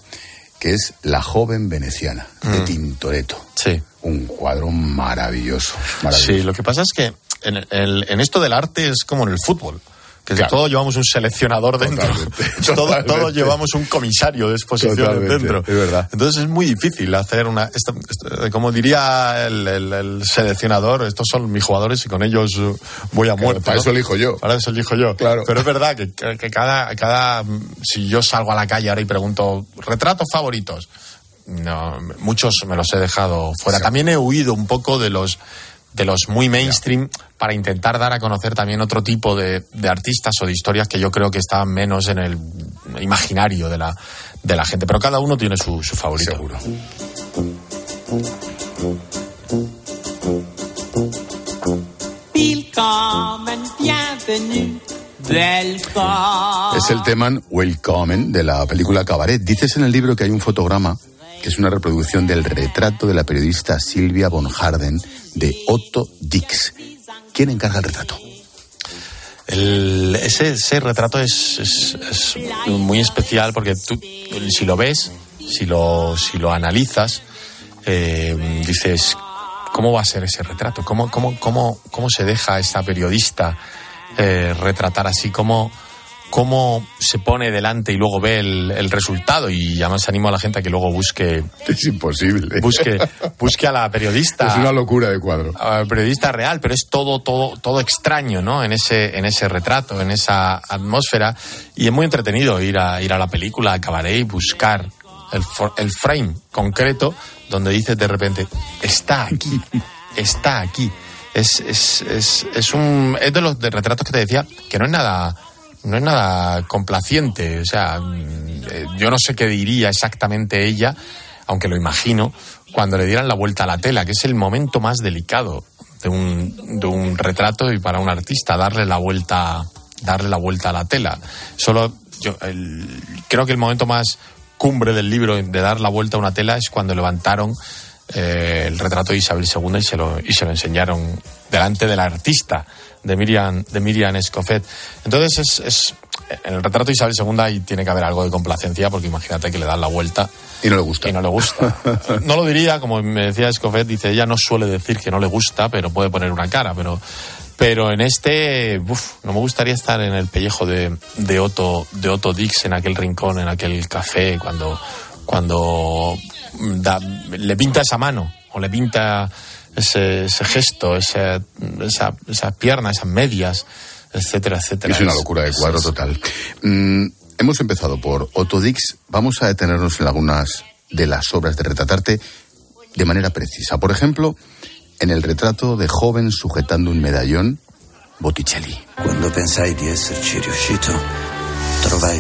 que es La joven veneciana, de Tintoretto. Mm. Sí. Un cuadro maravilloso. maravilloso. Sí, lo que pasa es que en, el- en esto del arte es como en el fútbol. Que Claro. todos llevamos un seleccionador dentro. Totalmente. todos llevamos un comisario de exposición Totalmente, dentro. es verdad. Entonces es muy difícil hacer una. esto- como diría el, el- el seleccionador, estos son mis jugadores y con ellos eh, voy a muerte. para ¿no? eso elijo yo. Para eso elijo yo. Claro. Pero es verdad que, que- que cada, cada. Si yo salgo a la calle ahora y pregunto, ¿retratos favoritos? No, muchos me los he dejado fuera. También he huido un poco de los de los muy mainstream para intentar dar a conocer también otro tipo de, de artistas o de historias que yo creo que estaban menos en el imaginario de la, de la gente. Pero cada uno tiene su, su favorito. Seguro. Es el tema Welcome de la película Cabaret. Dices en el libro que hay un fotograma que es una reproducción del retrato de la periodista Silvia von Harden de Otto Dix. ¿Quién encarga el retrato? Ese, retrato es muy especial porque tú, si lo ves, si lo, si lo analizas, eh, dices, ¿cómo va a ser ese retrato? ¿Cómo, cómo, cómo, cómo se deja a esta periodista eh, retratar así? ¿Cómo, ¿Cómo se pone delante y luego ve el, el resultado? Y además animo a la gente a que luego busque... Es imposible. Busque, busque a la periodista Es una locura de cuadro. al periodista real, pero es todo, todo, todo extraño, ¿no? En ese, en ese retrato, en esa atmósfera. Y es muy entretenido ir a, ir a la película, a Cabaret y buscar el, for- el frame concreto donde dices de repente, está aquí, está aquí. Es, es, es, es un, es de los de retratos que te decía que no es nada, no es nada complaciente. O sea, mm, eh, yo no sé qué diría exactamente ella, aunque lo imagino, cuando le dieran la vuelta a la tela, que es el momento más delicado de un, de un retrato y para un artista, darle la vuelta, darle la vuelta a la tela. Solo yo creo que el momento más cumbre del libro de dar la vuelta a una tela es cuando levantaron eh, el retrato de Isabel II y se lo, y se lo enseñaron delante del artista de Miriam, de Miriam Escofet. Entonces, es, es- en el retrato de Isabel II ahí tiene que haber algo de complacencia, porque imagínate que le dan la vuelta. Y no le gusta. Y no le gusta. no lo diría, como me decía Escofet, dice, ella no suele decir que no le gusta, pero puede poner una cara, pero... Pero en este, uf, no me gustaría estar en el pellejo de, de Otto, de Otto Dix en aquel rincón, en aquel café, cuando, cuando da- le pinta esa mano o le pinta ese, ese gesto, ese- esa, esa pierna, esas medias, etcétera, etcétera. Es una locura de cuadro total. Mm, hemos empezado por Otto Dix. Vamos a detenernos en algunas de las obras de retratarte de manera precisa. Por ejemplo, en el retrato de joven sujetando un medallón, Botticelli. Quando pensai di esserci riuscito,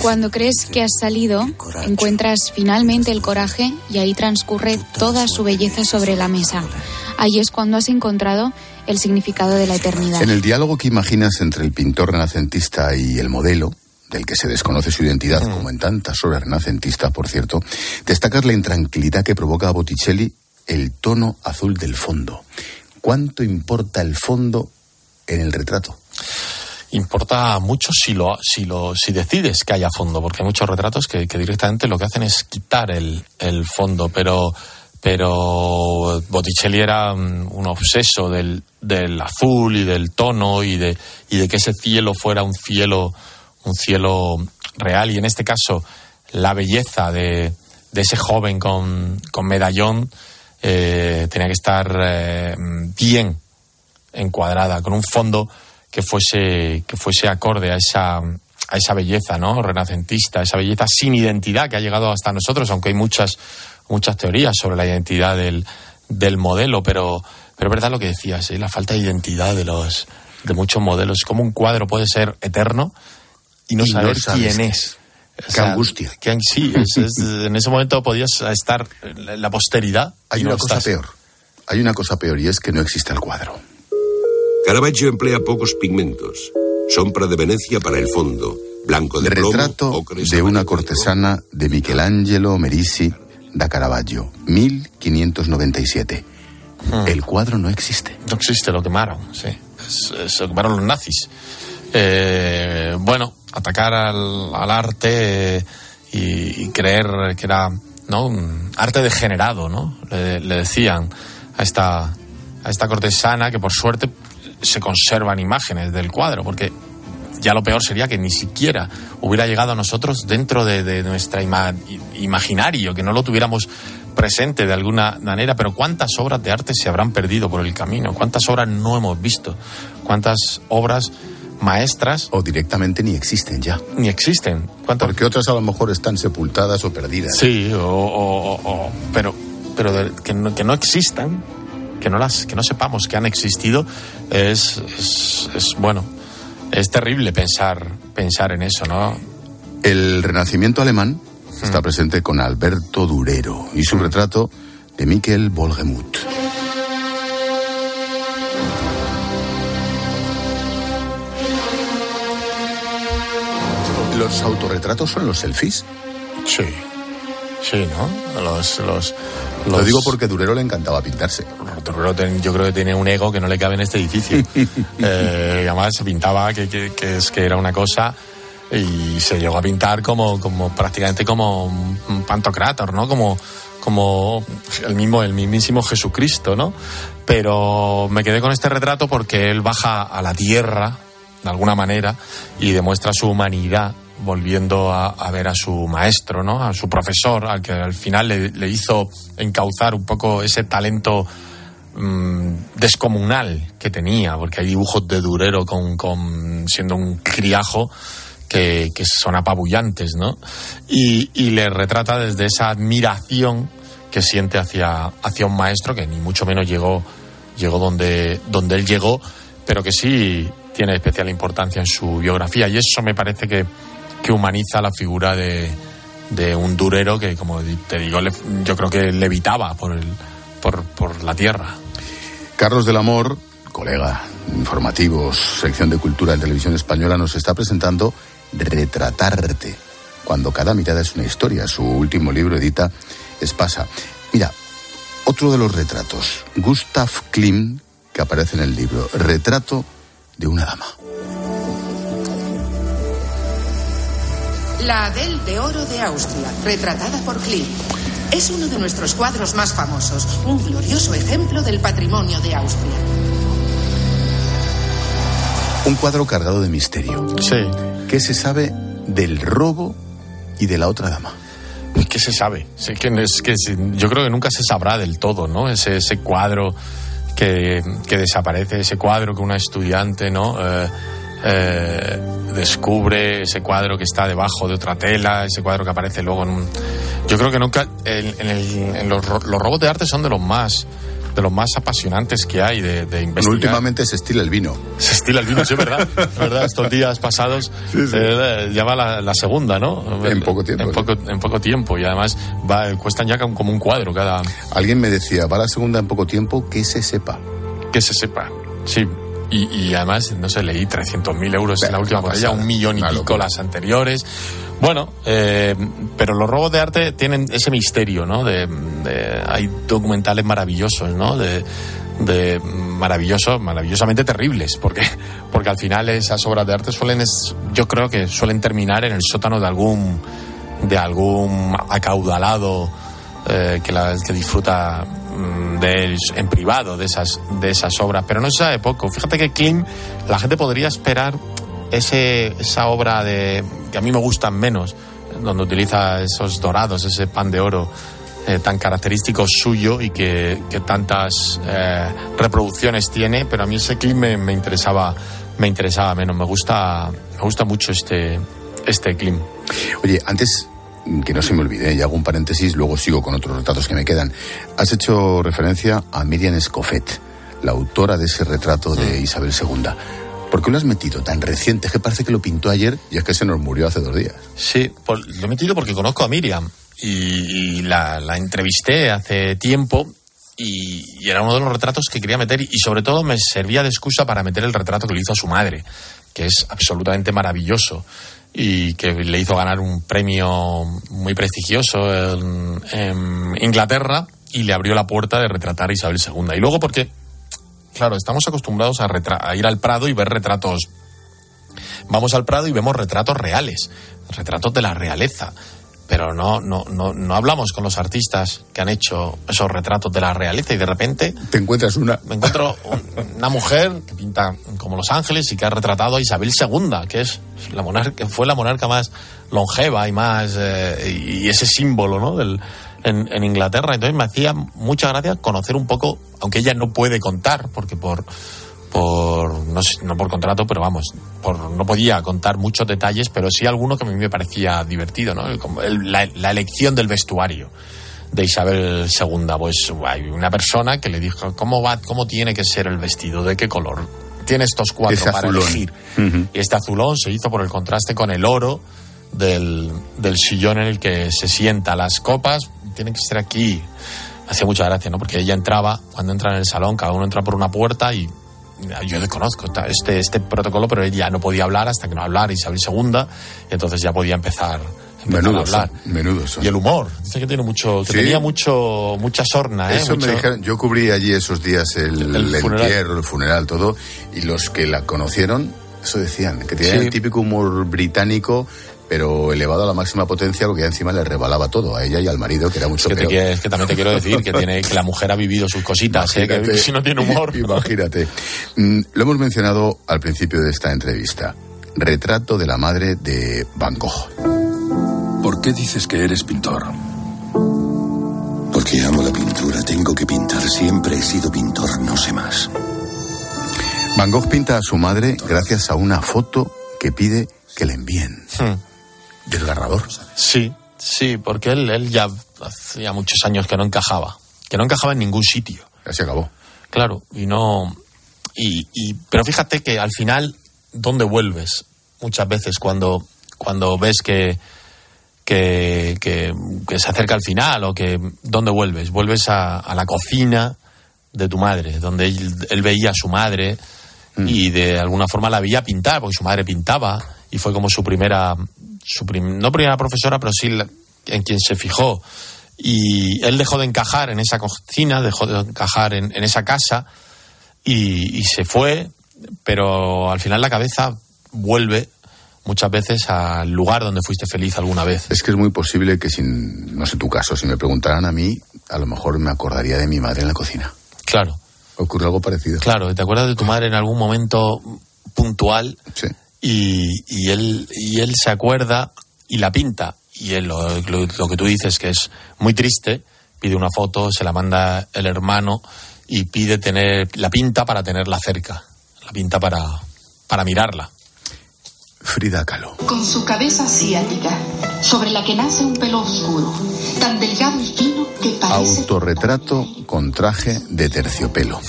Cuando crees que has salido, encuentras finalmente el coraje y ahí transcurre toda su belleza sobre la mesa. Ahí es cuando has encontrado el significado de la eternidad. En el diálogo que imaginas entre el pintor renacentista y el modelo, del que se desconoce su identidad, como en tantas obras renacentistas, por cierto, destacas la intranquilidad que provoca a Botticelli el tono azul del fondo. ¿Cuánto importa el fondo en el retrato? Importa mucho si lo si lo si decides que haya fondo porque hay muchos retratos que, que directamente lo que hacen es quitar el, el fondo pero pero Botticelli era un, obseso del, del azul y del tono y de y de que ese cielo fuera un cielo un cielo real. Y en este caso la belleza de, de ese joven con, con medallón eh, tenía que estar eh, bien encuadrada, con un fondo que fuese, que fuese acorde a esa, a esa belleza, ¿no? Renacentista, esa belleza sin identidad que ha llegado hasta nosotros, aunque hay muchas, muchas teorías sobre la identidad del, del modelo, pero, pero es verdad lo que decías, ¿eh? la falta de identidad de los, de muchos modelos. Como un cuadro puede ser eterno y no Y saber quién qué es. Qué angustia. que- sí, es- es- en ese momento podías estar en la posteridad. Hay y no una cosa peor. Hay una cosa peor y es que no existe el cuadro. Caravaggio emplea pocos pigmentos. Sombra de Venecia para el fondo, blanco de plomo, Retrato ocres de una cortesana de Michelangelo Merisi da Caravaggio, 1597. El cuadro no existe. No existe, lo quemaron, sí. Es- lo quemaron los nazis. Eh, bueno, atacar al, al arte eh, y, y creer que era ¿no? un arte degenerado, ¿no? Le, le decían a esta, a esta cortesana que por suerte se conservan imágenes del cuadro, porque ya lo peor sería que ni siquiera hubiera llegado a nosotros dentro de, de nuestra ima- imaginario, que no lo tuviéramos presente de alguna manera, pero cuántas obras de arte se habrán perdido por el camino, cuántas obras no hemos visto, cuántas obras maestras o directamente ni existen ya. Ni existen. Porque otras a lo mejor están sepultadas o perdidas. Sí, o, o- pero, pero que, no, que no existan, que no las, que no sepamos que han existido, es, es, es, bueno, es terrible pensar, pensar en eso, ¿no? El renacimiento alemán está presente con Alberto Durero y su retrato de Miquel Volgemuth. ¿Los autorretratos son los selfies? Sí. Sí, ¿no? Los, los, Lo digo porque Durero le encantaba pintarse. Durero ten- yo creo que tiene un ego que no le cabe en este edificio. Eh, además se pintaba que, que- que es que era una cosa y se llegó a pintar como, como prácticamente como un pantocrátor, ¿no? Como, como el mismo, el mismísimo Jesucristo, ¿no? Pero me quedé con este retrato porque él baja a la tierra, de alguna manera, y demuestra su humanidad volviendo a, a ver a su maestro, ¿no? A su profesor, al que al final le, le hizo encauzar un poco ese talento mm, descomunal que tenía, porque hay dibujos de Durero con, con siendo un criajo que, que son apabullantes, ¿no? Y, y le retrata desde esa admiración que siente hacia, hacia un maestro que ni mucho menos llegó, llegó donde, donde él llegó, pero que sí tiene especial importancia en su biografía. Y eso me parece que, que humaniza la figura de, de un durero que, como te digo, le- yo creo que levitaba por, el, por, por la tierra. Carlos del Amor, colega informativos, sección de cultura en televisión española, nos está presentando Retratarte, cuando cada mirada es una historia. Su último libro edita Espasa. Mira, Otro de los retratos, Gustav Klimt, que aparece en el libro, Retrato de una dama. La Adele de Oro de Austria, retratada por Klimt. Es uno de nuestros cuadros más famosos, un glorioso ejemplo del patrimonio de Austria. Un cuadro cargado de misterio. Sí. ¿Qué se sabe del robo y de la otra dama? ¿Qué se sabe? Sí, que no es que se- yo creo que nunca se sabrá del todo, ¿no? Ese, ese cuadro que, que desaparece, ese cuadro que una estudiante, ¿no? Eh, eh, descubre, ese cuadro que está debajo de otra tela, ese cuadro que aparece luego en un... Yo creo que nunca... En, en el- en los, los robos de arte son de los más de los más apasionantes que hay de, de investigar. Últimamente se estila el vino. Se estila el vino, sí, verdad. Verdad, estos días pasados eh, ya va la, la segunda, ¿no? En poco tiempo, En poco, en poco tiempo. Y además va, cuestan ya como un cuadro cada... Alguien me decía, va la segunda en poco tiempo, que se sepa. Que se sepa, sí. Y, y además, no sé, leí 300.000 euros en la última pasada, un millón y pico locura. las anteriores. Bueno, eh, pero los robos de arte tienen ese misterio, ¿no? De, de- hay documentales maravillosos, ¿no? De, de maravillosos, maravillosamente terribles, porque, porque al final esas obras de arte suelen, es- yo creo que suelen terminar en el sótano de algún, de algún acaudalado eh, que, la, que disfruta de él en privado de esas, de esas obras, pero no se sabe poco. Fíjate que Klim, la gente podría esperar ese, esa obra de que a mí me gustan menos, donde utiliza esos dorados, ese pan de oro eh, tan característico suyo y que, tantas eh, reproducciones tiene, pero a mí ese Klim me, interesaba me interesaba menos. Me gusta me gusta mucho este este Klim. Oye, antes mm, que no se me olvide, y hago un paréntesis, luego sigo con otros retratos que me quedan. Has hecho referencia a Miriam Escofet, la autora de ese retrato de Isabel II. ¿Por qué lo has metido tan reciente? Es que parece que lo pintó ayer y es que se nos murió hace dos días. Sí, por- lo he metido porque conozco a Miriam y, y la, la entrevisté hace tiempo y, y era uno de los retratos que quería meter y sobre todo me servía de excusa para meter el retrato que le hizo a su madre, que es absolutamente maravilloso y que le hizo ganar un premio muy prestigioso en, Inglaterra y le abrió la puerta de retratar a Isabel II. Y luego porque, claro, estamos acostumbrados a, a ir al Prado y ver retratos vamos al Prado y vemos retratos reales, retratos de la realeza. Pero no, no, no, no hablamos con los artistas que han hecho esos retratos de la realeza y de repente Te encuentras una. me encuentro un- una mujer que pinta como Los Ángeles y que ha retratado a Isabel II, que es la monarca, fue la monarca más longeva y más eh, y ese símbolo, ¿no? Del, en, en Inglaterra. Entonces me hacía mucha gracia conocer un poco, aunque ella no puede contar, porque por por no, sé, no por contrato, pero vamos, por no podía contar muchos detalles, pero sí alguno que a mí me parecía divertido, ¿no? El- el- la, la elección del vestuario de Isabel II. Pues hay una persona que le dijo cómo va, cómo tiene que ser el vestido, de qué color. Tiene estos cuatro para azulón. elegir. Ujú. Y este azulón se hizo por el contraste con el oro del, del sillón en el que se sienta. Las copas tienen que ser aquí. Hacía mucha gracia, ¿no? Porque ella entraba, cuando entra en el salón, cada uno entra por una puerta y yo desconozco este, este protocolo, pero ella no podía hablar hasta que no hablara Isabel II, y entonces ya podía empezar, empezar a Menudos hablar. son, menudos son. Y el humor, dice que tiene mucho, que Sí. tenía mucho, mucha sorna, ¿eh? Eso Mucho- me dijeron, yo cubrí allí esos días el, El el funeral. entierro, el funeral, todo, y los que la conocieron, eso decían, que tenían Sí. el típico humor británico, pero elevado a la máxima potencia, porque ya encima le rebalaba todo, a ella y al marido, que era mucho que, peor. es que también te quiero decir que, tiene, que la mujer ha vivido sus cositas, ¿eh? que si no tiene humor. Imagínate. Mm, Lo hemos mencionado al principio de esta entrevista. Retrato de la madre de Van Gogh. ¿Por qué dices que eres pintor? Porque amo la pintura, tengo que pintar. Siempre he sido pintor, no sé más. Van Gogh pinta a su madre gracias a una foto que pide que le envíen. Hmm. Desgarrador. Sí, sí, porque él, él ya hacía muchos años que no encajaba, que no encajaba en ningún sitio. Ya se acabó. Claro, y no. Y, y- pero fíjate que al final, ¿dónde vuelves? Muchas veces cuando, cuando ves que, que, que, que se acerca al final o que. ¿Dónde vuelves? Vuelves a, a la cocina de tu madre, donde él, él veía a su madre y de alguna forma la veía pintar, porque su madre pintaba y fue como su primera. Su prim- no primera profesora, pero sí la- en quien se fijó. Y él dejó de encajar en esa cocina, dejó de encajar en, en esa casa y, y se fue, pero al final la cabeza vuelve muchas veces al lugar donde fuiste feliz alguna vez. Es que es muy posible que, sin, no sé tu caso, si me preguntaran a mí, a lo mejor me acordaría de mi madre en la cocina. Claro. Ocurre algo parecido. Claro, ¿te acuerdas de tu madre en algún momento puntual? Sí. Y, y él, y él se acuerda y la pinta. Y él, lo, lo- lo que tú dices, que es muy triste, pide una foto, se la manda el hermano y pide tener, la pinta para tenerla cerca. La pinta para, para mirarla. Frida Kahlo. Con su cabeza asiática, sobre la que nace un pelo oscuro, tan delgado y fino que parece... Autorretrato con traje de terciopelo.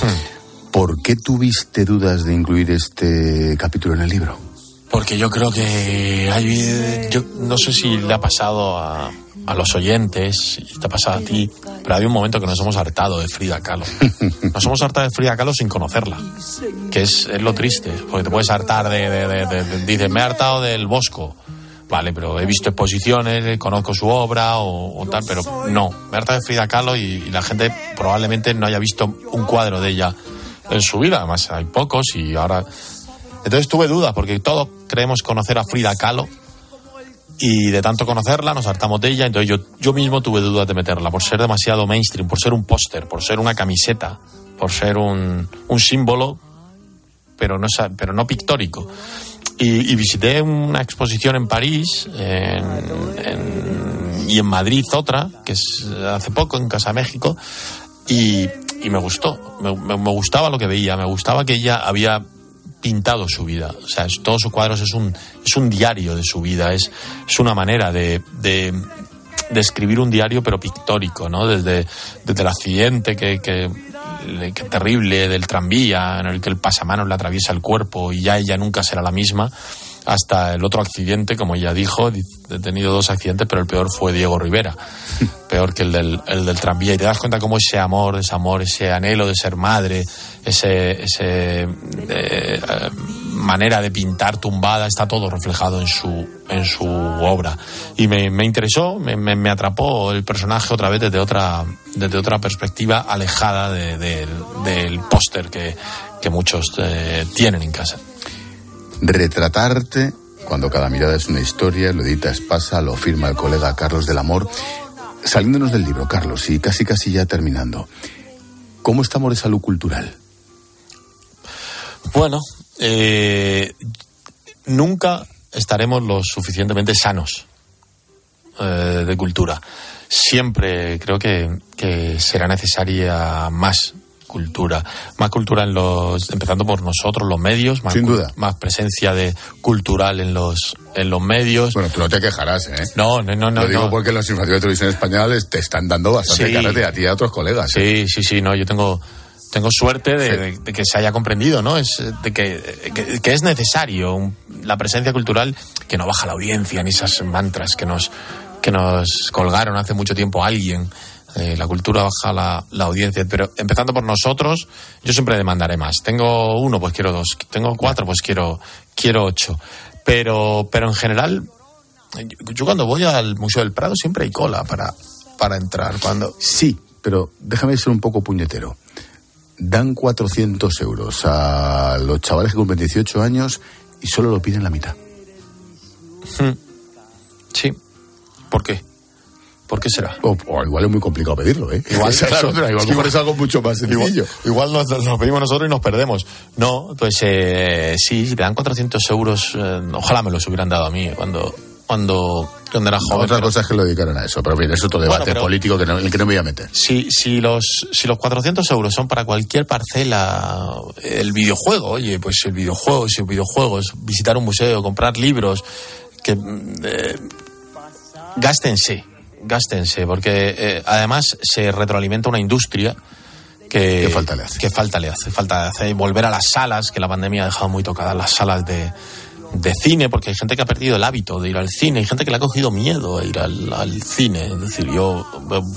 ¿Por qué tuviste dudas de incluir este capítulo en el libro? Porque yo creo que hay, yo no sé si le ha pasado a, a los oyentes, y te ha pasado a ti, pero hay un momento que nos hemos hartado de Frida Kahlo. Nos hemos hartado de Frida Kahlo sin conocerla, que es, es lo triste, porque te puedes hartar de, de, de- de- de- dices, me he hartado del Bosco. Vale, pero he visto exposiciones, conozco su obra o, o tal, pero no. Me he hartado de Frida Kahlo y, y la gente probablemente no haya visto un cuadro de ella en su vida. Además, hay pocos y ahora entonces tuve dudas, porque todos creemos conocer a Frida Kahlo y de tanto conocerla nos hartamos de ella. Entonces yo, yo mismo tuve dudas de meterla, por ser demasiado mainstream, por ser un póster, por ser una camiseta, por ser un, un símbolo, pero no, pero no pictórico. Y, visité una exposición en París en- en- y en Madrid otra, que es hace poco en Casa México, y, me gustó, me gustaba lo que veía, me gustaba que ella había pintado su vida. O sea, es- todos sus cuadros es un, es un diario de su vida, es, es una manera de, de, escribir un diario, pero pictórico, ¿no? Desde, desde el accidente que, que, que terrible del tranvía, en el que el pasamanos le atraviesa el cuerpo y ya ella nunca será la misma, hasta el otro accidente, como ella dijo, di- he tenido dos accidentes, pero el peor fue Diego Rivera, peor que el del, el del tranvía. Y te das cuenta cómo ese amor, ese amor, ese anhelo de ser madre, ese, ese eh, eh, manera de pintar tumbada, está todo reflejado en su, en su obra. Y me, me interesó, me, me- me atrapó el personaje otra vez desde otra, desde otra perspectiva alejada de- de- del póster que, que muchos eh, tienen en casa. Retratarte, cuando cada mirada es una historia, lo edita Espasa, lo firma el colega Carlos del Amor. Saliéndonos del libro, Carlos, y casi casi ya terminando. ¿Cómo estamos de salud cultural? Bueno, eh, nunca estaremos lo suficientemente sanos eh, de cultura. Siempre creo que, que será necesaria más cultura, más cultura en los, empezando por nosotros, los medios, más, Sin duda. más presencia de cultural en los, en los medios. Bueno, tú no te quejarás, ¿eh? No, no, no, no. Lo digo no. porque los informativos de televisión española les- te están dando bastante Sí. carrete a ti y a otros colegas. ¿eh? Sí, sí, sí, no, yo tengo, tengo suerte de, de- de que se haya comprendido, ¿no? Es, de que, que- que es necesario un- la presencia cultural que no baja la audiencia, ni esas mantras que nos, que nos colgaron hace mucho tiempo alguien. Eh, la cultura baja la, la audiencia, pero empezando por nosotros, yo siempre demandaré más. Tengo uno, pues quiero dos. Tengo cuatro, pues quiero, quiero ocho. Pero, pero en general, yo, yo cuando voy al Museo del Prado siempre hay cola para, para entrar. Cuando, Sí, pero déjame ser un poco puñetero. Dan 400 euros a los chavales que cumplen 18 años y solo lo piden la mitad. Hmm. Sí. ¿Por qué? ¿Por qué será? O, o igual es muy complicado pedirlo, ¿eh? Igual, Esa es otra, igual Es algo mucho más sencillo. Igual, igual nos, nos pedimos nosotros y nos perdemos. No, pues eh, sí, si te dan 400 euros, eh, ojalá me los hubieran dado a mí cuando, cuando, cuando era joven. Otra pero- cosa es que lo dedicaran a eso, pero bien, es otro debate político que no, en el que no me voy a meter. Si, si, los, si los 400 euros son para cualquier parcela, el videojuego, oye, pues el videojuego, si el videojuego es visitar un museo, comprar libros, que mm, eh, gástense, gástense, porque eh, además se retroalimenta una industria que, ¿Qué falta le hace? que falta le hace, falta le hace volver a las salas, que la pandemia ha dejado muy tocadas las salas de, de cine, porque hay gente que ha perdido el hábito de ir al cine, hay gente que le ha cogido miedo a ir al, al cine. Es decir, yo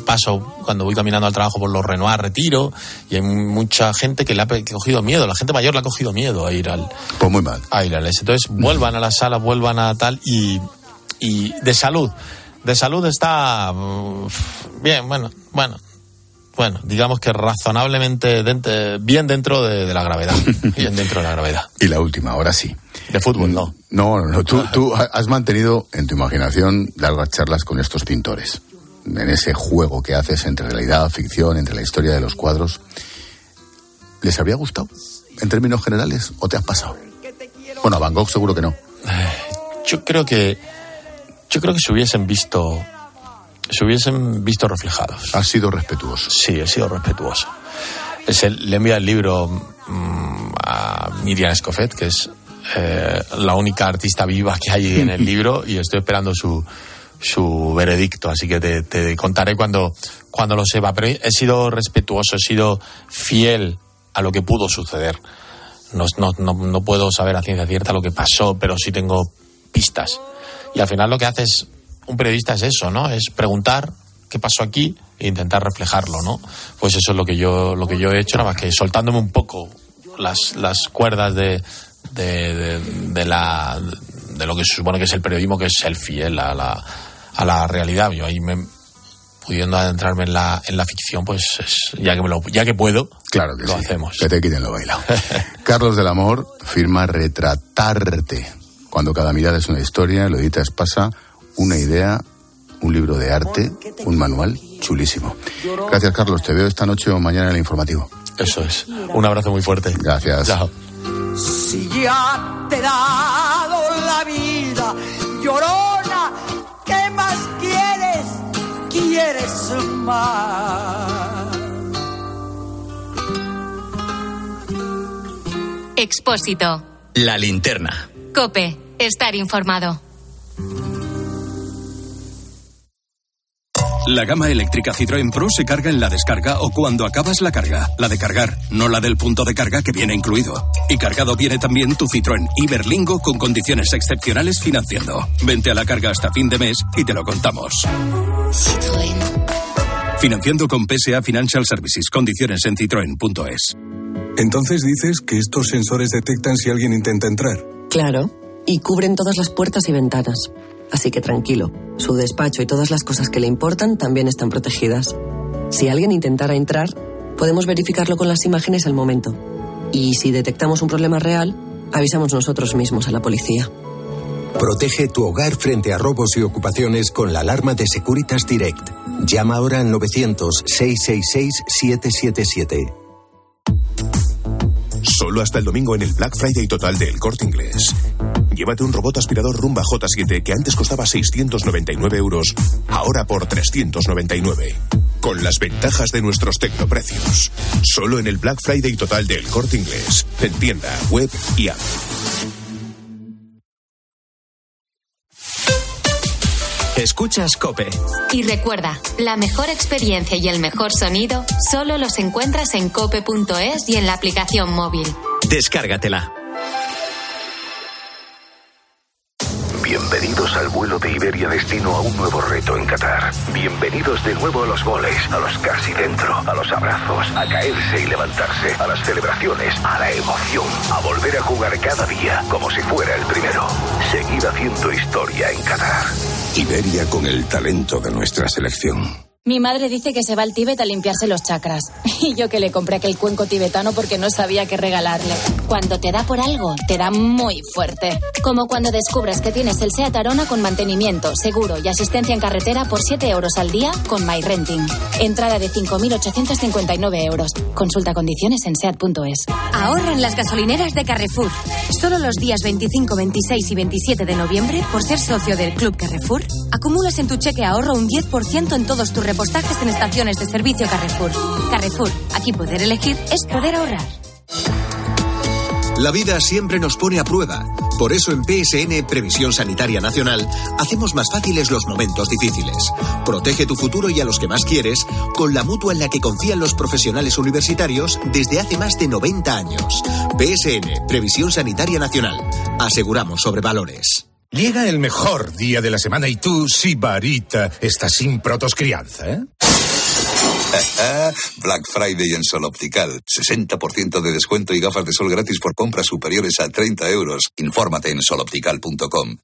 paso cuando voy caminando al trabajo por los Renoir Retiro y hay mucha gente que le ha cogido miedo, la gente mayor le ha cogido miedo a ir al, Pues muy mal. a ir al ese. Entonces vuelvan a las salas, vuelvan a tal y, y de salud. De salud está bien, bueno, bueno. Bueno, digamos que razonablemente bien dentro de, la gravedad. bien dentro de la gravedad. Y la última, ahora sí. De fútbol, no. No, no, no. Tú, tú has mantenido en tu imaginación largas charlas con estos pintores. En ese juego que haces entre realidad, ficción, entre la historia de los cuadros. ¿Les habría gustado? En términos generales, ¿o te has pasado? Bueno, a Van Gogh seguro que no. Yo creo que. Yo creo que se hubiesen visto se hubiesen visto reflejados. ¿Has sido respetuoso? Sí, he sido respetuoso. Le envía el libro mm, a Miriam Escofet, que es eh, la única artista viva que hay en el libro, y estoy esperando su, su veredicto, así que te, contaré cuando, cuando lo sepa. Pero he sido respetuoso, he sido fiel a lo que pudo suceder. No, no, no, no puedo saber a ciencia cierta lo que pasó, pero sí tengo pistas. Y al final lo que hace es un periodista es eso, ¿no? Es preguntar qué pasó aquí e intentar reflejarlo, ¿no? Pues eso es lo que yo, lo que yo he hecho, nada más que soltándome un poco las, las cuerdas de, de, la, de lo que se supone que es el periodismo, que es el fiel a la, a la realidad. Yo ahí me, pudiendo adentrarme en la, en la ficción, pues ya, que me lo, ya que puedo, claro que lo sí. hacemos. Que te quiten lo bailado. Carlos del Amor firma Retratarte. Cuando cada mirada es una historia, lo editas pasa una idea, un libro de arte, un manual chulísimo. Gracias, Carlos. Te veo esta noche o mañana en el informativo. Eso es. Un abrazo muy fuerte. Gracias. Chao. Si ya te he dado la vida, llorona, ¿qué más quieres? ¿Quieres más? Expósito. La linterna. Cope. Estar informado. La gama eléctrica Citroën Pro se carga en la descarga o cuando acabas la carga. La de cargar, no la del punto de carga que viene incluido. Y cargado viene también tu Citroën Iberlingo con condiciones excepcionales financiando. Vente a la carga hasta fin de mes y te lo contamos. Citroën. Financiando con PSA Financial Services. Condiciones en citroen.es. Entonces dices que estos sensores detectan si alguien intenta entrar. Claro. Y cubren todas las puertas y ventanas. Así que tranquilo, su despacho y todas las cosas que le importan también están protegidas. Si alguien intentara entrar, podemos verificarlo con las imágenes al momento. Y si detectamos un problema real, avisamos nosotros mismos a la policía. Protege tu hogar frente a robos y ocupaciones con la alarma de Securitas Direct. Llama ahora al 900-666-777. Solo hasta el domingo en el Black Friday total del Corte Inglés. Llévate un robot aspirador Rumba J7 que antes costaba 699 euros, ahora por 399. Con las ventajas de nuestros tecnoprecios. Solo en el Black Friday total del Corte Inglés. En tienda, web y app. Escuchas Cope. Y recuerda, la mejor experiencia y el mejor sonido solo los encuentras en cope.es y en la aplicación móvil. Descárgatela. Bienvenidos al vuelo de Iberia destino a un nuevo reto en Qatar. Bienvenidos de nuevo a los goles, a los casi dentro, a los abrazos, a caerse y levantarse, a las celebraciones, a la emoción, a volver a jugar cada día como si fuera el primero. Seguir haciendo historia en Qatar. Iberia con el talento de nuestra selección. Mi madre dice que se va al Tíbet a limpiarse los chakras. Y yo que le compré aquel cuenco tibetano porque no sabía qué regalarle. Cuando te da por algo, te da muy fuerte. Como cuando descubres que tienes el SEAT Arona con mantenimiento, seguro y asistencia en carretera por 7 euros al día con MyRenting. Entrada de 5.859 euros. Consulta condiciones en SEAT.es. Ahorra en las gasolineras de Carrefour. Solo los días 25, 26 y 27 de noviembre, por ser socio del Club Carrefour, acumulas en tu cheque ahorro un 10% en todos tus repostajes en estaciones de servicio Carrefour. Carrefour, aquí poder elegir es poder ahorrar. La vida siempre nos pone a prueba. Por eso en PSN Previsión Sanitaria Nacional hacemos más fáciles los momentos difíciles. Protege tu futuro y a los que más quieres con la mutua en la que confían los profesionales universitarios desde hace más de 90 años. PSN Previsión Sanitaria Nacional. Aseguramos sobre valores. Llega el mejor día de la semana y tú, Sibarita, estás sin protos crianza, ¿eh? Black Friday en Sol Optical. 60% de descuento y gafas de sol gratis por compras superiores a 30 euros. Infórmate en soloptical.com.